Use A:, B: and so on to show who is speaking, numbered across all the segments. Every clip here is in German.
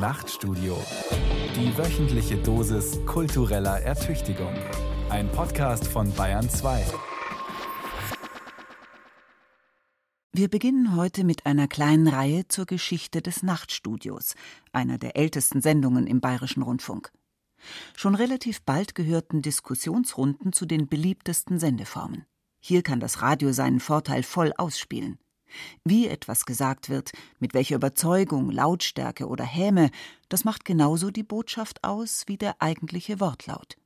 A: Nachtstudio. Die wöchentliche Dosis kultureller Ertüchtigung. Ein Podcast von Bayern 2.
B: Wir beginnen heute mit einer kleinen Reihe zur Geschichte des Nachtstudios, einer der ältesten Sendungen im Bayerischen Rundfunk. Schon relativ bald gehörten Diskussionsrunden zu den beliebtesten Sendeformen. Hier kann das Radio seinen Vorteil voll ausspielen. Wie etwas gesagt wird, mit welcher Überzeugung, Lautstärke oder Häme, das macht genauso die Botschaft aus wie der eigentliche Wortlaut.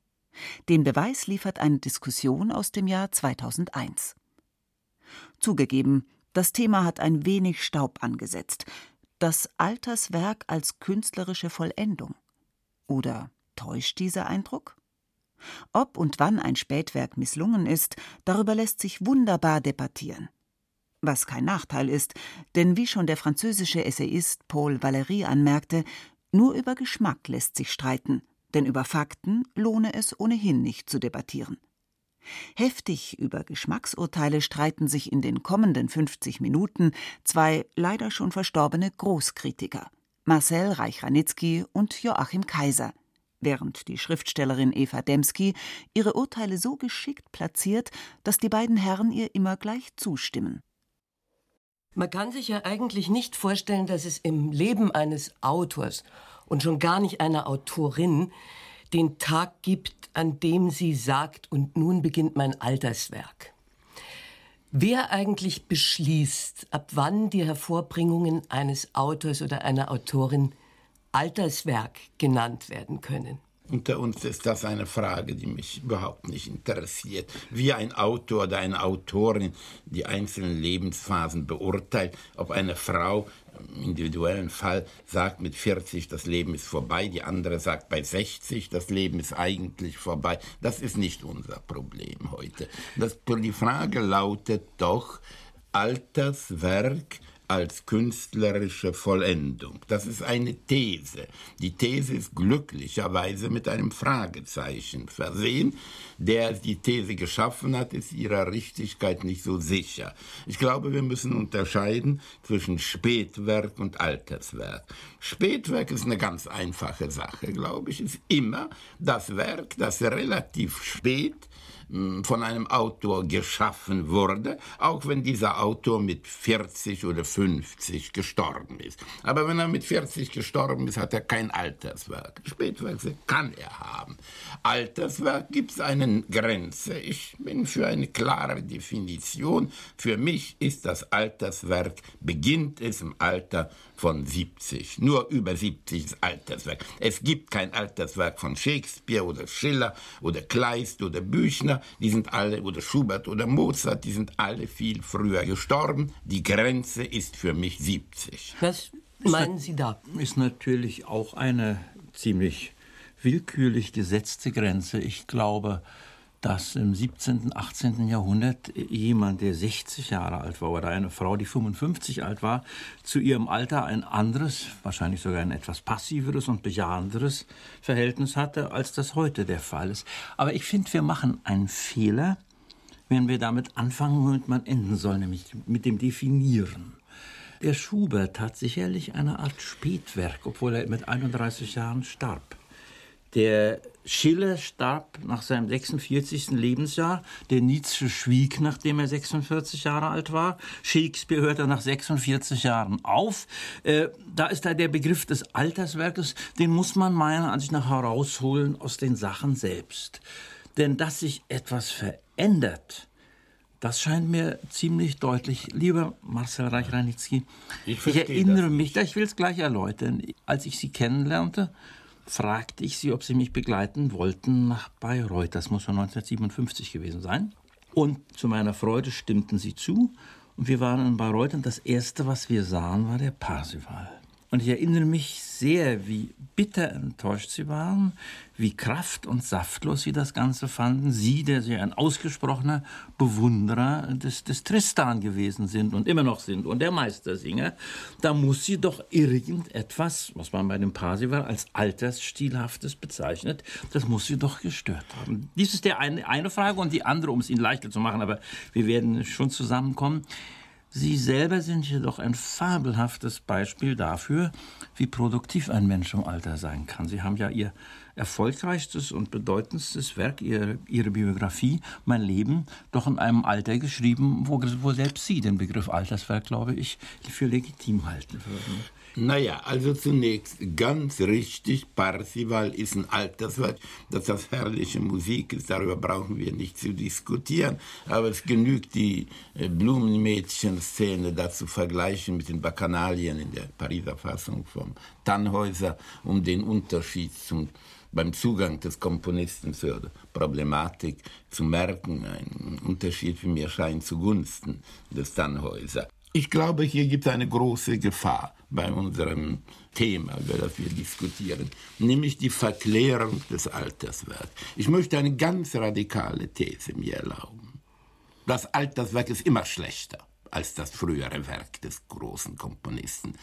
B: Den Beweis liefert eine Diskussion aus dem Jahr 2001. Zugegeben, das Thema hat ein wenig Staub angesetzt. Das Alterswerk als künstlerische Vollendung. Oder täuscht dieser Eindruck? Ob und wann ein Spätwerk misslungen ist, darüber lässt sich wunderbar debattieren. Was kein Nachteil ist, denn wie schon der französische Essayist Paul Valéry anmerkte, nur über Geschmack lässt sich streiten, denn über Fakten lohne es ohnehin nicht zu debattieren. Heftig über Geschmacksurteile streiten sich in den kommenden 50 Minuten zwei leider schon verstorbene Großkritiker, Marcel Reich-Ranitzky und Joachim Kaiser – während die Schriftstellerin Eva Demski ihre Urteile so geschickt platziert, dass die beiden Herren ihr immer gleich zustimmen.
C: Man kann sich ja eigentlich nicht vorstellen, dass es im Leben eines Autors und schon gar nicht einer Autorin den Tag gibt, an dem sie sagt, und nun beginnt mein Alterswerk. Wer eigentlich beschließt, ab wann die Hervorbringungen eines Autors oder einer Autorin Alterswerk genannt werden können.
D: Unter uns ist das eine Frage, die mich überhaupt nicht interessiert. Wie ein Autor oder eine Autorin die einzelnen Lebensphasen beurteilt, ob eine Frau im individuellen Fall sagt mit 40, das Leben ist vorbei, die andere sagt bei 60, das Leben ist eigentlich vorbei. Das ist nicht unser Problem heute. Das, die Frage lautet doch, Alterswerk als künstlerische Vollendung. Das ist eine These. Die These ist glücklicherweise mit einem Fragezeichen versehen. Der die These geschaffen hat, ist ihrer Richtigkeit nicht so sicher. Ich glaube, wir müssen unterscheiden zwischen Spätwerk und Alterswerk. Spätwerk ist eine ganz einfache Sache, glaube ich, ist immer das Werk, das relativ spät von einem Autor geschaffen wurde, auch wenn dieser Autor mit 40 oder 50 gestorben ist. Aber wenn er mit 40 gestorben ist, hat er kein Alterswerk. Spätwerke kann er haben. Alterswerk gibt es eine Grenze. Ich bin für eine klare Definition. Für mich ist das Alterswerk, beginnt es im Alter von 70. Nur über 70 ist Alterswerk. Es gibt kein Alterswerk von Shakespeare oder Schiller oder Kleist oder Büchner. Die sind alle, oder Schubert oder Mozart, die sind alle viel früher gestorben. Die Grenze ist für mich 70.
C: Was meinen Sie da?
E: Ist natürlich auch eine ziemlich willkürlich gesetzte Grenze. Ich glaube, dass im 17., 18. Jahrhundert jemand, der 60 Jahre alt war oder eine Frau, die 55 alt war, zu ihrem Alter ein anderes, wahrscheinlich sogar ein etwas passiveres und bejahenderes Verhältnis hatte, als das heute der Fall ist. Aber ich finde, wir machen einen Fehler, wenn wir damit anfangen, womit man enden soll, nämlich mit dem Definieren. Der Schubert hat sicherlich eine Art Spätwerk, obwohl er mit 31 Jahren starb. Der Schiller starb nach seinem 46. Lebensjahr. Der Nietzsche schwieg, nachdem er 46 Jahre alt war. Shakespeare hörte nach 46 Jahren auf. Äh, da ist da der Begriff des Alterswerkes, den muss man meiner Ansicht nach herausholen aus den Sachen selbst. Denn dass sich etwas verändert, das scheint mir ziemlich deutlich. Lieber Marcel Reich-Ranitzky, ich, ich, erinnere mich, ich will es gleich erläutern, als ich Sie kennenlernte, fragte ich sie, ob sie mich begleiten wollten nach Bayreuth. Das muss 1957 gewesen sein. Und zu meiner Freude stimmten sie zu. Und wir waren in Bayreuth und das Erste, was wir sahen, war der Parsival. Und ich erinnere mich sehr, wie bitter enttäuscht sie waren, wie kraft- und saftlos sie das Ganze fanden. Sie, der sie ein ausgesprochener Bewunderer des, des Tristan gewesen sind und immer noch sind und der Meistersinger, da muss sie doch irgendetwas, was man bei dem Parsival als Altersstilhaftes bezeichnet, das muss sie doch gestört haben. Dies ist der eine, eine Frage und die andere, um es Ihnen leichter zu machen, aber wir werden schon zusammenkommen. Sie selber sind jedoch ein fabelhaftes Beispiel dafür, wie produktiv ein Mensch im Alter sein kann. Sie haben ja Ihr erfolgreichstes und bedeutendstes Werk, Ihre, Ihre Biografie, Mein Leben, doch in einem Alter geschrieben, wo, wo selbst Sie den Begriff Alterswerk, glaube ich, für legitim halten würden.
D: Naja, also zunächst ganz richtig, Parsival ist ein Alterswerk, dass das herrliche Musik ist, darüber brauchen wir nicht zu diskutieren, aber es genügt die äh, Blumenmädchen-Szene da zu vergleichen mit den Bacchanalien in der Pariser Fassung vom Tannhäuser, um den Unterschied zum beim Zugang des Komponisten zur Problematik zu merken, ein Unterschied für mir scheint zugunsten des Tannhäuser. Ich glaube, hier gibt es eine große Gefahr bei unserem Thema, über das wir diskutieren, nämlich die Verklärung des Alterswerks. Ich möchte eine ganz radikale These mir erlauben. Das Alterswerk ist immer schlechter als das frühere Werk des großen Komponisten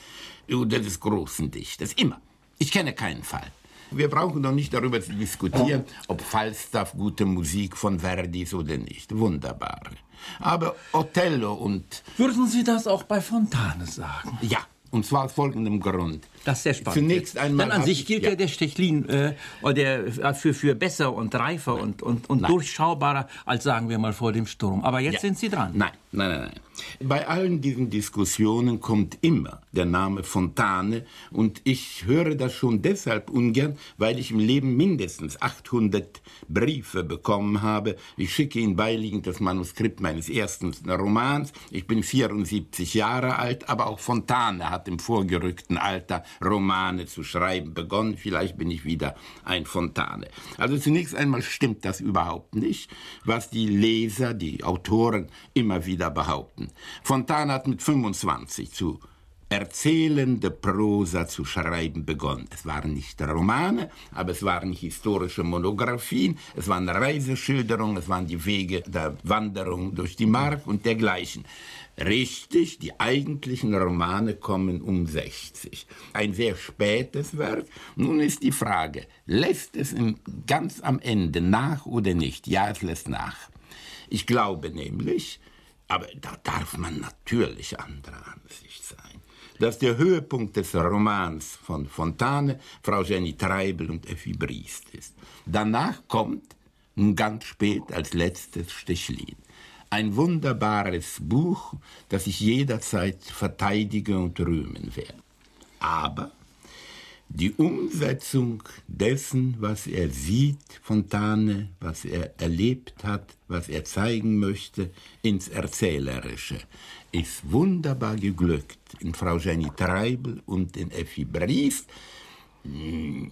D: oder des großen Dichters. Immer. Ich kenne keinen Fall. Wir brauchen doch nicht darüber zu diskutieren, ob Falstaff gute Musik von Verdi ist oder nicht. Wunderbare. Aber Othello und...
E: Würden Sie das auch bei Fontane sagen?
D: Ja, und zwar aus folgendem Grund.
E: Das ist sehr spannend.
D: Zunächst einmal.
E: Denn an sich gilt ja, ja der Stechlin äh, der, äh, für, für besser und reifer nein. und, und, und durchschaubarer als, sagen wir mal, vor dem Sturm. Aber jetzt ja. sind Sie dran.
D: Nein, nein, nein, nein. Bei allen diesen Diskussionen kommt immer der Name Fontane und ich höre das schon deshalb ungern, weil ich im Leben mindestens 800 Briefe bekommen habe. Ich schicke Ihnen beiliegend das Manuskript meines ersten Romans. Ich bin 74 Jahre alt, aber auch Fontane hat im vorgerückten Alter Romane zu schreiben begonnen. Vielleicht bin ich wieder ein Fontane. Also zunächst einmal stimmt das überhaupt nicht, was die Leser, die Autoren immer wieder behaupten. Fontane hat mit 25 zu erzählende Prosa zu schreiben begonnen. Es waren nicht Romane, aber es waren historische Monographien, es waren Reiseschilderungen, es waren die Wege der Wanderung durch die Mark und dergleichen. Richtig, die eigentlichen Romane kommen um 60. Ein sehr spätes Werk. Nun ist die Frage, lässt es ganz am Ende nach oder nicht? Ja, es lässt nach. Ich glaube nämlich, aber da darf man natürlich anderer Ansicht sein, dass der Höhepunkt des Romans von Fontane Frau Jenny Treibel und Effi Briest ist. Danach kommt, ganz spät als letztes Stechlin ein wunderbares Buch, das ich jederzeit verteidige und rühmen werde. Aber die Umsetzung dessen, was er sieht, Fontane, was er erlebt hat, was er zeigen möchte, ins Erzählerische, ist wunderbar geglückt in Frau Jenny Treibel und in Effi Briest,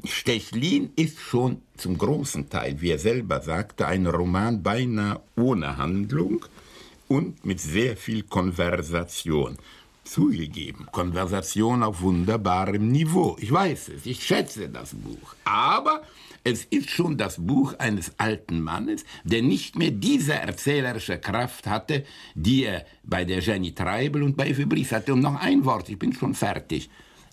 D: Stechlin ist schon zum großen Teil, wie er selber sagte, ein Roman beinahe ohne Handlung und mit sehr viel Konversation. Zugegeben, Konversation auf wunderbarem Niveau. Ich weiß es, ich schätze das Buch. Aber es ist schon das Buch eines alten Mannes, der nicht mehr diese erzählerische Kraft hatte, die er bei der Jenny Treibel und bei Fibris hatte. Und noch ein Wort, ich bin schon fertig.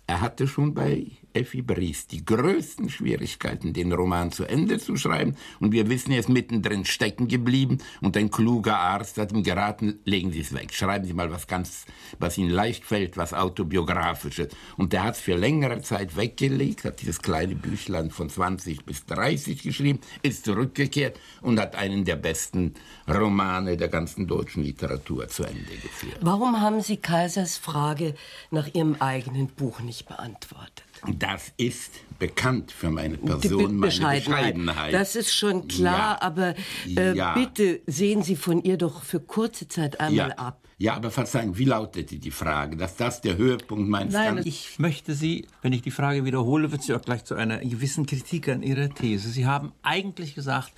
D: Er hatte schon bei Effi Briest die größten Schwierigkeiten, den Roman zu Ende zu schreiben. Und wir wissen, er ist mittendrin stecken geblieben. Und ein kluger Arzt hat ihm geraten, legen Sie es weg. Schreiben Sie mal was ganz, was Ihnen leicht fällt, was autobiografisches. Und der hat es für längere Zeit weggelegt, hat dieses kleine Büchlein von 20 bis 30 geschrieben, ist zurückgekehrt und hat einen der besten Romane der ganzen deutschen Literatur zu Ende geführt.
C: Warum haben Sie Kaisers Frage nach Ihrem eigenen Buch nicht beantwortet?
D: Das ist bekannt für meine Person, meine Bescheidenheit.
C: Das ist schon klar, ja. aber äh, ja. bitte sehen Sie von ihr doch für kurze Zeit einmal
D: ja.
C: ab.
D: Ja, aber verzeihen, wie lautete die Frage? Dass das der Höhepunkt meines
E: Nein,
D: Ganzen
E: ich möchte Sie, wenn ich die Frage wiederhole, wird sie auch gleich zu einer gewissen Kritik an Ihrer These. Sie haben eigentlich gesagt,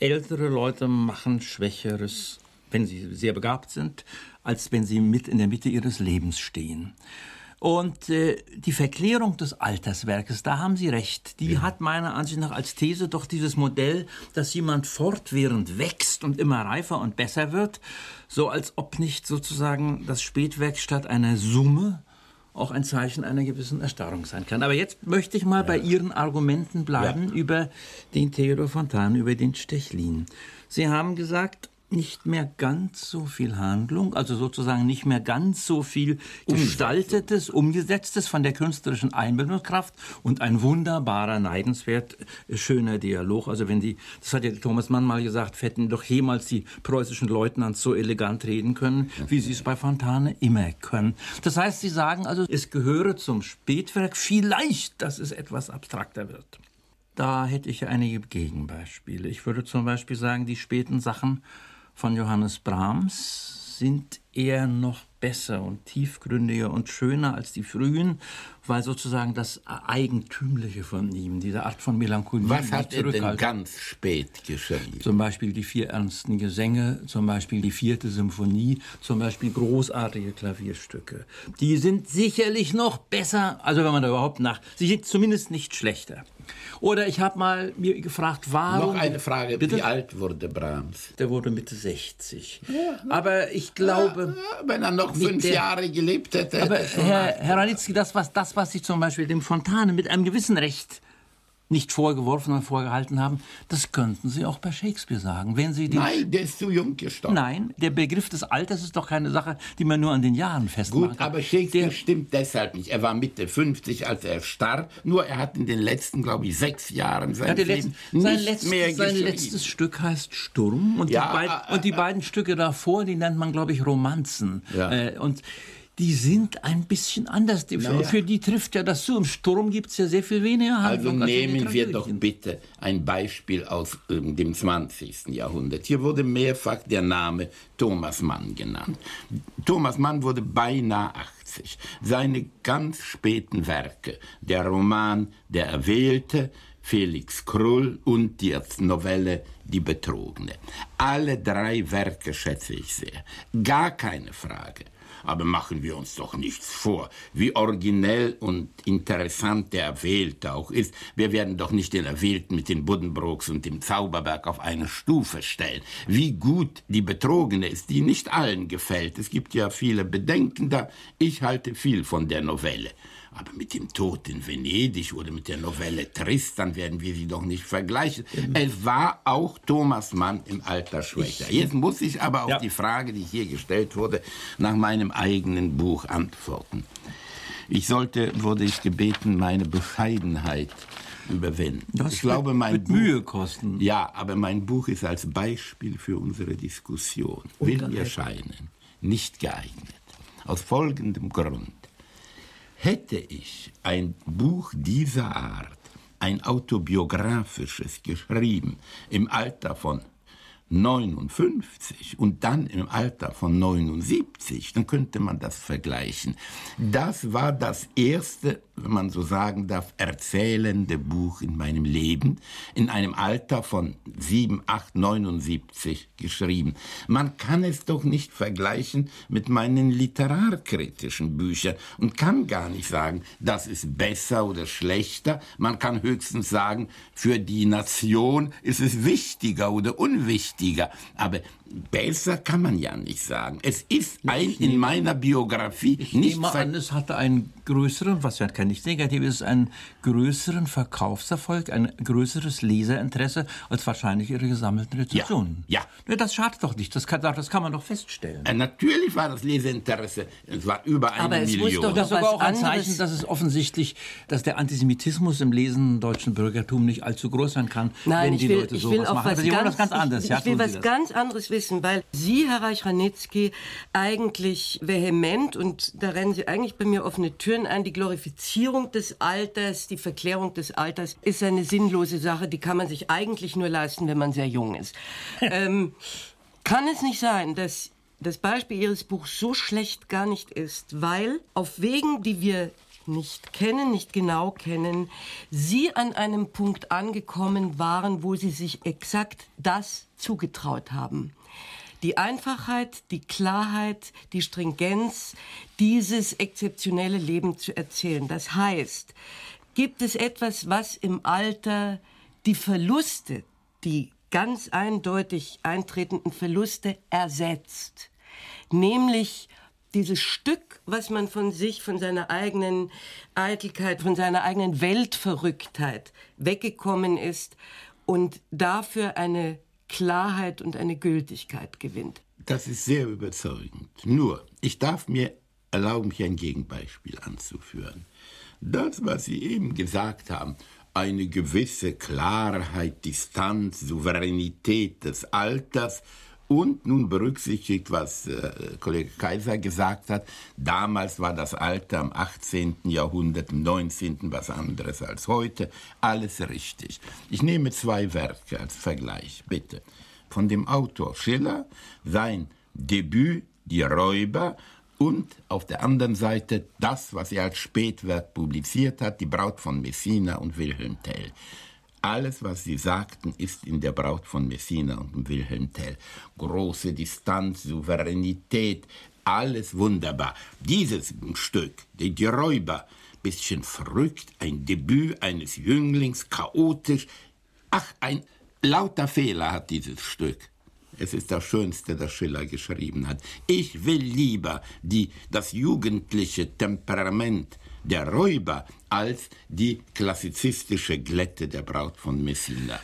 E: ältere Leute machen Schwächeres, wenn sie sehr begabt sind, als wenn sie mit in der Mitte ihres Lebens stehen. Und äh, die Verklärung des Alterswerkes, da haben Sie recht, die ja. hat meiner Ansicht nach als These doch dieses Modell, dass jemand fortwährend wächst und immer reifer und besser wird, so als ob nicht sozusagen das Spätwerk statt einer Summe auch ein Zeichen einer gewissen Erstarrung sein kann. Aber jetzt möchte ich mal ja. bei Ihren Argumenten bleiben ja. über den Theodor Fontane, über den Stechlin. Sie haben gesagt, nicht mehr ganz so viel Handlung, also sozusagen nicht mehr ganz so viel gestaltetes, umgesetztes von der künstlerischen Einbildungskraft und ein wunderbarer, neidenswert äh, schöner Dialog. Also wenn die, das hat ja Thomas Mann mal gesagt, hätten doch jemals die preußischen Leutnants so elegant reden können, wie sie es bei Fontane immer können. Das heißt, sie sagen also, es gehöre zum Spätwerk, vielleicht, dass es etwas abstrakter wird. Da hätte ich einige Gegenbeispiele. Ich würde zum Beispiel sagen, die späten Sachen von Johannes Brahms sind eher noch besser und tiefgründiger und schöner als die frühen, weil sozusagen das Eigentümliche von ihm, diese Art von Melancholie.
D: Was hat er denn ganz spät geschrieben?
E: Zum Beispiel die vier ernsten Gesänge, zum Beispiel die vierte Symphonie, zum Beispiel großartige Klavierstücke. Die sind sicherlich noch besser, also wenn man da überhaupt nach, sie sind zumindest nicht schlechter. Oder ich habe mal mir gefragt, warum.
D: Noch eine Frage, bitte? wie alt wurde Brahms?
E: Der wurde Mitte 60. Ja, aber ich glaube.
D: Ja, wenn er noch fünf der, Jahre gelebt hätte.
E: Aber Herr, Herr Ranitzky, das was, das, was Sie zum Beispiel dem Fontane mit einem gewissen Recht nicht vorgeworfen und vorgehalten haben, das könnten Sie auch bei Shakespeare sagen. Wenn Sie
D: Nein, der ist zu jung gestorben.
E: Nein, der Begriff des Alters ist doch keine Sache, die man nur an den Jahren festmacht.
D: Gut, aber Shakespeare der, stimmt deshalb nicht. Er war Mitte 50, als er starb. Nur er hat in den letzten, glaube ich, sechs Jahren sein ja, Leben
E: nicht sein letztes, Sein letztes Stück heißt Sturm. Und, ja, die, beid, äh, und die beiden Stücke davor, die nennt man, glaube ich, Romanzen. Ja. Äh, und die sind ein bisschen anders. Naja. Für die trifft ja das zu. Im Sturm gibt es ja sehr viel weniger
D: Handlung. Also nehmen wir doch bitte ein Beispiel aus äh, dem 20. Jahrhundert. Hier wurde mehrfach der Name Thomas Mann genannt. Thomas Mann wurde beinahe 80. Seine ganz späten Werke, der Roman Der Erwählte, Felix Krull und die Novelle Die Betrogene. Alle drei Werke schätze ich sehr. Gar keine Frage. Aber machen wir uns doch nichts vor, wie originell und interessant der Erwählte auch ist. Wir werden doch nicht den Erwählten mit den Buddenbrooks und dem Zauberberg auf eine Stufe stellen. Wie gut die Betrogene ist, die nicht allen gefällt. Es gibt ja viele Bedenken da. Ich halte viel von der Novelle. Aber mit dem Tod in Venedig oder mit der Novelle Tristan werden wir sie doch nicht vergleichen. Mhm. Es war auch Thomas Mann im Alter schwächer. Jetzt muss ich aber auf ja. die Frage, die hier gestellt wurde, nach meinem eigenen Buch antworten. Ich sollte, wurde ich gebeten, meine Bescheidenheit überwinden.
E: Das ich glaube, mein mit Buch, Mühe kosten.
D: Ja, aber mein Buch ist als Beispiel für unsere Diskussion, will mir scheinen, nicht geeignet. Aus folgendem Grund. Hätte ich ein Buch dieser Art, ein autobiografisches, geschrieben im Alter von 59 und dann im Alter von 79, dann könnte man das vergleichen. Das war das erste, wenn man so sagen darf, erzählende Buch in meinem Leben, in einem Alter von 7, 8, 79 geschrieben. Man kann es doch nicht vergleichen mit meinen literarkritischen Büchern und kann gar nicht sagen, das ist besser oder schlechter. Man kann höchstens sagen, für die Nation ist es wichtiger oder unwichtiger wichtiger. Aber besser kann man ja nicht sagen. Es ist ein in meiner Biografie
E: ich
D: nicht.
E: Nehme an, es hatte einen größeren, was ja kein nichts Negatives ist, einen größeren Verkaufserfolg, ein größeres Leserinteresse als wahrscheinlich ihre gesammelten Rezensionen.
D: Ja.
E: ja. Das schadet doch nicht. Das kann, das kann man doch feststellen.
D: Äh, natürlich war das Leserinteresse. Es war über eine Aber es Million. Muss
E: doch das ist sogar auch ein Zeichen, dass es offensichtlich, dass der Antisemitismus im lesenden deutschen Bürgertum nicht allzu groß sein kann,
C: Nein,
E: wenn die
C: will,
E: Leute sowas machen.
C: Aber sie wollen das ganz anders. Ich, ich will was ganz anderes wissen, weil Sie, Herr Reich-Ranitzky, eigentlich vehement, und da rennen Sie eigentlich bei mir offene Türen ein, die Glorifizierung des Alters, die Verklärung des Alters ist eine sinnlose Sache, die kann man sich eigentlich nur leisten, wenn man sehr jung ist. ähm, kann es nicht sein, dass das Beispiel Ihres Buchs so schlecht gar nicht ist, weil auf Wegen, die wir nicht kennen, nicht genau kennen, Sie an einem Punkt angekommen waren, wo Sie sich exakt das zugetraut haben. Die Einfachheit, die Klarheit, die Stringenz, dieses exzeptionelle Leben zu erzählen. Das heißt, gibt es etwas, was im Alter die Verluste, die ganz eindeutig eintretenden Verluste ersetzt? Nämlich dieses Stück, was man von sich, von seiner eigenen Eitelkeit, von seiner eigenen Weltverrücktheit weggekommen ist und dafür eine Klarheit und eine Gültigkeit gewinnt.
D: Das ist sehr überzeugend. Nur, ich darf mir erlauben, hier ein Gegenbeispiel anzuführen. Das, was Sie eben gesagt haben, eine gewisse Klarheit, Distanz, Souveränität des Alters und nun berücksichtigt, was äh, Kollege Kaiser gesagt hat, damals war das Alter im 18. Jahrhundert, im 19. was anderes als heute, alles richtig. Ich nehme zwei Werke als Vergleich, bitte. Von dem Autor Schiller, sein Debüt Die Räuber und auf der anderen Seite das, was er als Spätwerk publiziert hat, Die Braut von Messina und Wilhelm Tell. Alles, was Sie sagten, ist in der Braut von Messina und Wilhelm Tell. Große Distanz, Souveränität, alles wunderbar. Dieses Stück, die, die Räuber, bisschen verrückt, ein Debüt eines Jünglings, chaotisch. Ach, ein lauter Fehler hat dieses Stück. Es ist das Schönste, das Schiller geschrieben hat. Ich will lieber die, das jugendliche Temperament der Räuber als die klassizistische Glätte der Braut von Messina.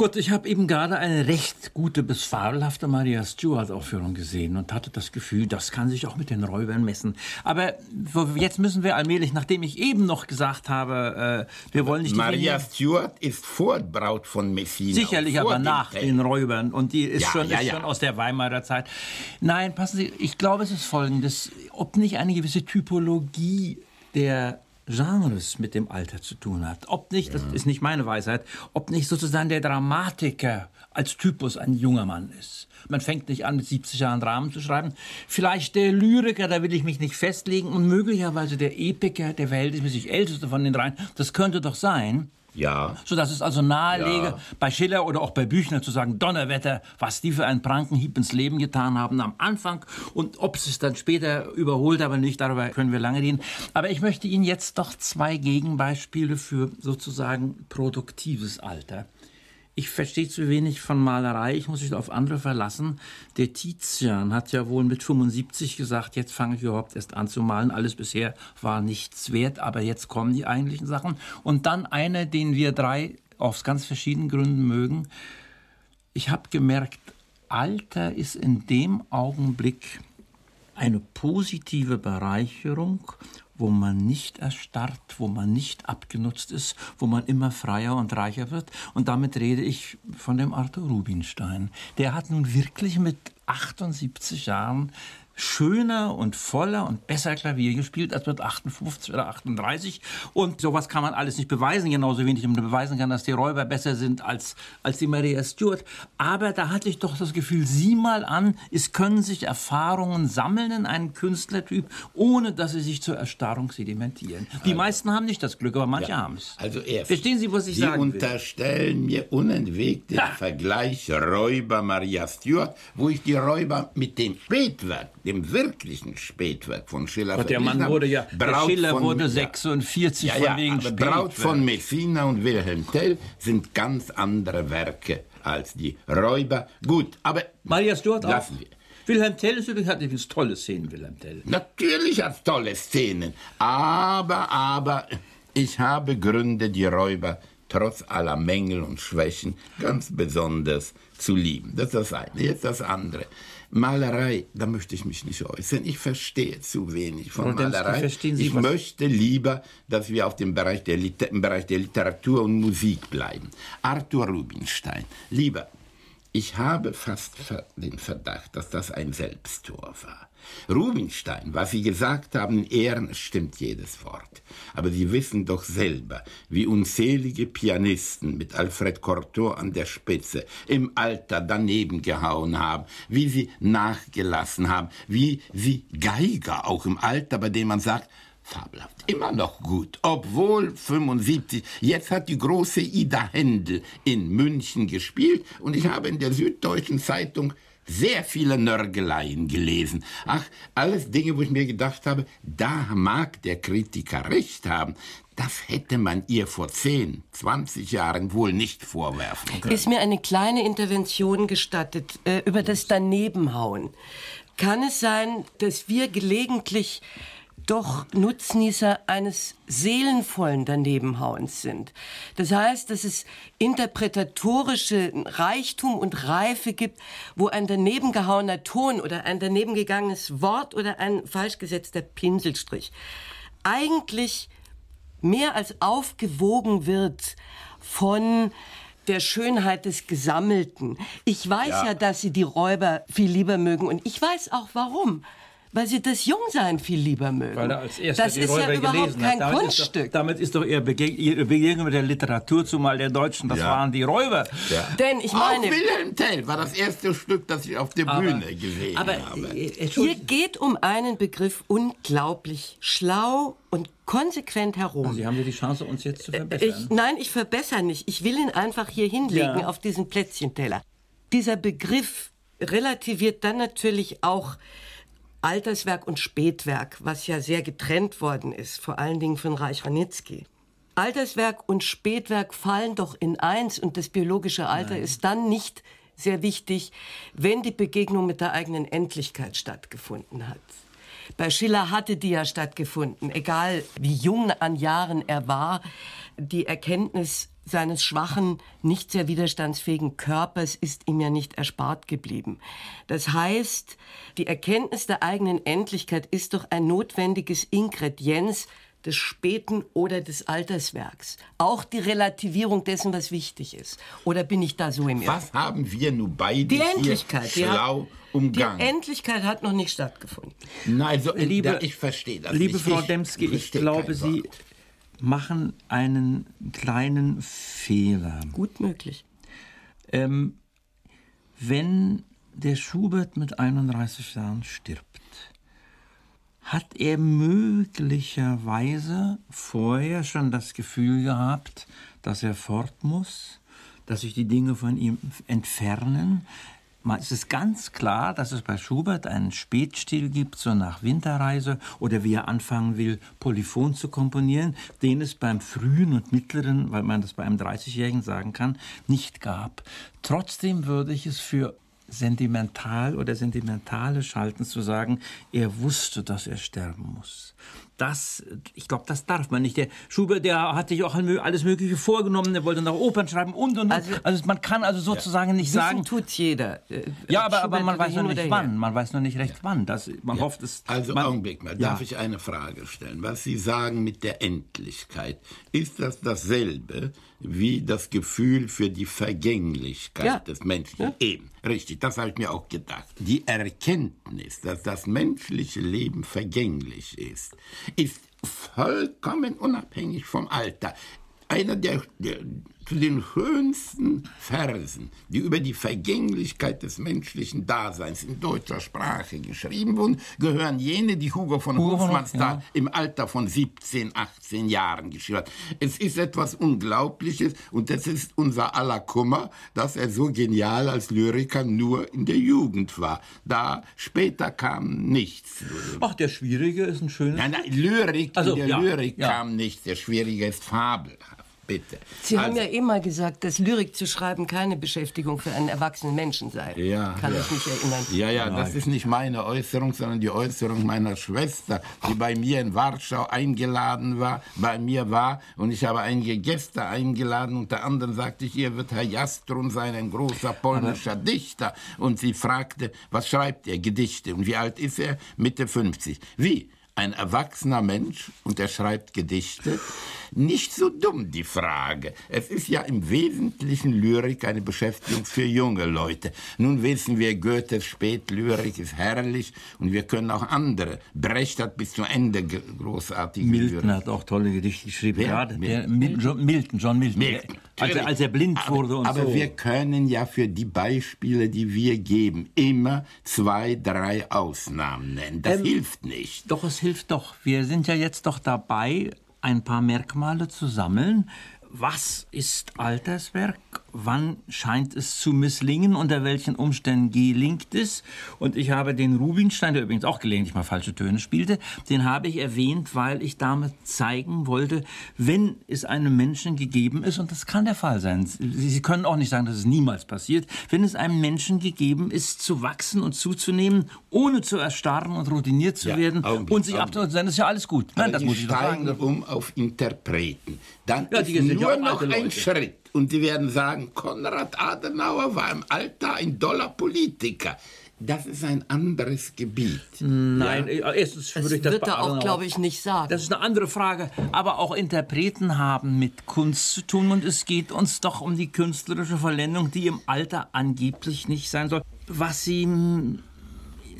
E: Gut, ich habe eben gerade eine recht gute bis fabelhafte Maria Stuart-Aufführung gesehen und hatte das Gefühl, das kann sich auch mit den Räubern messen. Aber jetzt müssen wir allmählich, nachdem ich eben noch gesagt habe, äh, wir wollen nicht...
D: Maria Stuart ist vor Braut von Messina.
E: Sicherlich, aber nach
D: Tell.
E: den Räubern. Und die ist,
D: Ja,
E: schon,
D: ja,
E: ist
D: ja.
E: schon aus der Weimarer Zeit. Nein, passen Sie, ich glaube, es ist Folgendes. Ob nicht eine gewisse Typologie der Genres mit dem Alter zu tun hat. Ob nicht, das ist nicht meine Weisheit, ob nicht sozusagen der Dramatiker als Typus ein junger Mann ist. Man fängt nicht an, mit 70 Jahren Dramen zu schreiben. Vielleicht der Lyriker, da will ich mich nicht festlegen. Und möglicherweise der Epiker, der verhältnismäßig älteste von den dreien. Das könnte doch sein.
D: Ja,
E: Sodass es also nahelege,
D: Ja.
E: bei Schiller oder auch bei Büchner zu sagen, Donnerwetter, was die für einen Prankenhieb ins Leben getan haben am Anfang und ob es dann später überholt, aber nicht, darüber können wir lange reden. Aber ich möchte Ihnen jetzt doch zwei Gegenbeispiele für sozusagen produktives Alter. Ich verstehe zu wenig von Malerei, ich muss mich auf andere verlassen. Der Tizian hat ja wohl mit 75 gesagt, jetzt fange ich überhaupt erst an zu malen. Alles bisher war nichts wert, aber jetzt kommen die eigentlichen Sachen. Und dann einer, den wir drei aus ganz verschiedenen Gründen mögen. Ich habe gemerkt, Alter ist in dem Augenblick eine positive Bereicherung, wo man nicht erstarrt, wo man nicht abgenutzt ist, wo man immer freier und reicher wird. Und damit rede ich von dem Arthur Rubinstein. Der hat nun wirklich mit 78 Jahren schöner und voller und besser Klavier gespielt als mit 58 oder 38. Und sowas kann man alles nicht beweisen, genauso wenig man beweisen kann, dass die Räuber besser sind als, als die Maria Stuart. Aber da hatte ich doch das Gefühl, sieh mal an, es können sich Erfahrungen sammeln in einem Künstlertyp, ohne dass sie sich zur Erstarrung sedimentieren. Die meisten haben nicht das Glück, aber manche haben es.
D: also erst.
E: Verstehen Sie, was ich
D: Sie
E: sagen will?
D: unterstellen mir unentwegt den! Vergleich Räuber Maria Stuart, wo ich die Räuber mit dem Spätwerk, dem wirklichen Spätwerk von Schiller
E: Gott, der Mann wurde ja,
D: Braut
E: Schiller
D: von-
E: wurde
D: ja.
E: 46
D: Ja,
E: von
D: ja,
E: wegen
D: aber Braut von Messina und Wilhelm Tell sind ganz andere Werke als die Räuber. Gut, aber
E: Maria Stuart auch.
D: lassen wir.
E: Wilhelm Tell ist übrigens, hat übrigens tolle Szenen, Wilhelm Tell.
D: Natürlich hat tolle Szenen, aber, aber, ich habe Gründe, die Räuber trotz aller Mängel und Schwächen ganz besonders zu lieben. Das ist das eine. Jetzt das andere. Malerei, da möchte ich mich nicht äußern. Ich verstehe zu wenig von
E: Rodensky,
D: Malerei.
E: verstehen Sie
D: ich möchte lieber, dass wir auf dem Bereich der, Liter im Bereich der Literatur und Musik bleiben. Arthur Rubinstein. Lieber, ich habe fast den Verdacht, dass das ein Selbsttor war. Rubinstein, was Sie gesagt haben, in Ehren, stimmt jedes Wort. Aber Sie wissen doch selber, wie unzählige Pianisten mit Alfred Cortot an der Spitze im Alter daneben gehauen haben, wie sie nachgelassen haben, wie sie Geiger auch im Alter, bei denen man sagt, Fabelhaft. Immer noch gut. Obwohl 75. Jetzt hat die große Ida Händel in München gespielt und ich habe in der Süddeutschen Zeitung sehr viele Nörgeleien gelesen. Ach, alles Dinge, wo ich mir gedacht habe, da mag der Kritiker recht haben. Das hätte man ihr vor 10, 20 Jahren wohl nicht vorwerfen können.
C: Ist mir eine kleine Intervention gestattet äh, über das Danebenhauen. Kann es sein, dass wir gelegentlich doch Nutznießer eines seelenvollen Danebenhauens sind. Das heißt, dass es interpretatorische Reichtum und Reife gibt, wo ein danebengehauener Ton oder ein danebengegangenes Wort oder ein falsch gesetzter Pinselstrich eigentlich mehr als aufgewogen wird von der Schönheit des Gesammelten. Ich weiß ja. ja, dass Sie die Räuber viel lieber mögen und ich weiß auch warum weil sie das Jungsein viel lieber mögen.
E: Weil er als erster
C: das die ist Räuber ja überhaupt kein
E: damit
C: Kunststück.
E: Ist doch, damit ist doch ihre, Begeg ihre Begegnung mit der Literatur, zumal der Deutschen, das ja. waren die Räuber.
C: Ja. Denn ich meine...
D: Auch Wilhelm Tell war das erste Stück, das ich auf der aber, Bühne gesehen aber, habe.
C: Hier geht um einen Begriff unglaublich schlau und konsequent herum.
E: Also Sie haben ja die Chance, uns jetzt zu verbessern.
C: Ich, nein, ich verbessere nicht. Ich will ihn einfach hier hinlegen ja. auf diesen Plätzchenteller. Dieser Begriff relativiert dann natürlich auch Alterswerk und Spätwerk, was ja sehr getrennt worden ist, vor allen Dingen von Reich Ranitzky. Alterswerk und Spätwerk fallen doch in eins und das biologische Alter Nein. ist dann nicht sehr wichtig, wenn die Begegnung mit der eigenen Endlichkeit stattgefunden hat. Bei Schiller hatte die ja stattgefunden, egal wie jung an Jahren er war. Die Erkenntnis seines schwachen, nicht sehr widerstandsfähigen Körpers ist ihm ja nicht erspart geblieben. Das heißt, die Erkenntnis der eigenen Endlichkeit ist doch ein notwendiges Ingredienz des späten oder des Alterswerks. Auch die Relativierung dessen, was wichtig ist. Oder bin ich da so im
D: Irrtum? Was haben wir nun beide
C: die Endlichkeit,
D: schlau
C: die
D: umgangen?
C: Die Endlichkeit hat noch nicht stattgefunden.
D: Nein, also, liebe, ich verstehe das.
E: Liebe
D: nicht.
E: Frau Demski, ich, ich glaube, Sie machen einen kleinen Fehler.
C: Gut möglich.
E: Ähm, wenn der Schubert mit 31 Jahren stirbt, hat er möglicherweise vorher schon das Gefühl gehabt, dass er fort muss, dass sich die Dinge von ihm entfernen, es ist ganz klar, dass es bei Schubert einen Spätstil gibt, so nach Winterreise, oder wie er anfangen will, Polyphon zu komponieren, den es beim frühen und mittleren, weil man das bei einem 30-Jährigen sagen kann, nicht gab. Trotzdem würde ich es für sentimental oder sentimentale Schalten zu sagen, er wusste, dass er sterben muss das, ich glaube, das darf man nicht. Der Schubert, der hat sich auch alles Mögliche vorgenommen. Er wollte noch Opern schreiben und und und. Also, also man kann also sozusagen ja. nicht
C: Wissen
E: sagen.
C: tut jeder.
E: Äh, ja, aber, aber man weiß noch nicht wann. Man weiß noch nicht recht ja. wann. Das, man ja. hofft es.
D: Also
E: man,
D: Augenblick mal. Darf ich eine Frage stellen? Was Sie sagen mit der Endlichkeit, ist das dasselbe wie das Gefühl für die Vergänglichkeit des Menschen? Eben, richtig. Das habe ich mir auch gedacht. Die Erkenntnis, dass das menschliche Leben vergänglich ist, ist vollkommen unabhängig vom Alter. Einer der, der zu den schönsten Versen, die über die Vergänglichkeit des menschlichen Daseins in deutscher Sprache geschrieben wurden, gehören jene, die Hugo von Hugo Hofmannsthal ja. im Alter von 17, 18 Jahren geschrieben hat. Es ist etwas Unglaubliches und das ist unser aller Kummer, dass er so genial als Lyriker nur in der Jugend war. Da später kam nichts.
E: Ach, der Schwierige ist ein schönes...
D: Nein, nein, Lyrik, also, in der ja, Lyrik ja. kam nichts. Der Schwierige ist fabelhaft. Bitte.
C: Sie also, haben ja immer gesagt, dass Lyrik zu schreiben keine Beschäftigung für einen erwachsenen Menschen sei.
D: Ja,
C: Kann
D: ja.
C: ich mich erinnern.
D: Ja, ja, das ist nicht meine Äußerung, sondern die Äußerung meiner Schwester, die bei mir in Warschau eingeladen war, bei mir war und ich habe einige Gäste eingeladen. Unter anderem sagte ich, ihr wird Herr Jastrun sein, ein großer polnischer Aber Dichter. Und sie fragte, was schreibt er? Gedichte. Und wie alt ist er? Mitte 50. Wie? Ein erwachsener Mensch und er schreibt Gedichte. Nicht so dumm die Frage. Es ist ja im Wesentlichen Lyrik eine Beschäftigung für junge Leute. Nun wissen wir, Goethes Spätlyrik ist herrlich und wir können auch andere. Brecht hat bis zum Ende großartige
E: Milton Lyrik. hat auch tolle Gedichte geschrieben. Ja, Milton. Milton, Milton, John Milton. Milton. Als, er, als er blind
D: aber,
E: wurde und
D: aber
E: so.
D: wir können ja für die Beispiele, die wir geben, immer zwei, drei Ausnahmen nennen. Das ähm, hilft nicht.
E: Doch, es hilft doch. Wir sind ja jetzt doch dabei, ein paar Merkmale zu sammeln. Was ist Alterswerk wann scheint es zu misslingen, unter welchen Umständen gelingt es. Und ich habe den Rubinstein, der übrigens auch gelegentlich mal falsche Töne spielte, den habe ich erwähnt, weil ich damit zeigen wollte, wenn es einem Menschen gegeben ist, und das kann der Fall sein, Sie können auch nicht sagen, dass es niemals passiert, wenn es einem Menschen gegeben ist, zu wachsen und zuzunehmen, ohne zu erstarren und routiniert zu
D: Ja,
E: werden
D: Augenblick,
E: und sich abzuhalten, dann ist ja alles gut. Nein, das muss ich sagen.
D: um auf Interpreten. Dann
E: Ja,
D: ist nur noch ein
E: Leute.
D: Schritt. Und die werden sagen, Konrad Adenauer war im Alter ein doller Politiker. Das ist ein anderes Gebiet.
E: Nein, äh, erstens
C: Das
E: würde ich das
C: wird er auch, glaube ich, nicht sagen.
E: Das ist eine andere Frage. Aber auch Interpreten haben mit Kunst zu tun und es geht uns doch um die künstlerische Vollendung, die im Alter angeblich nicht sein soll. Was sie.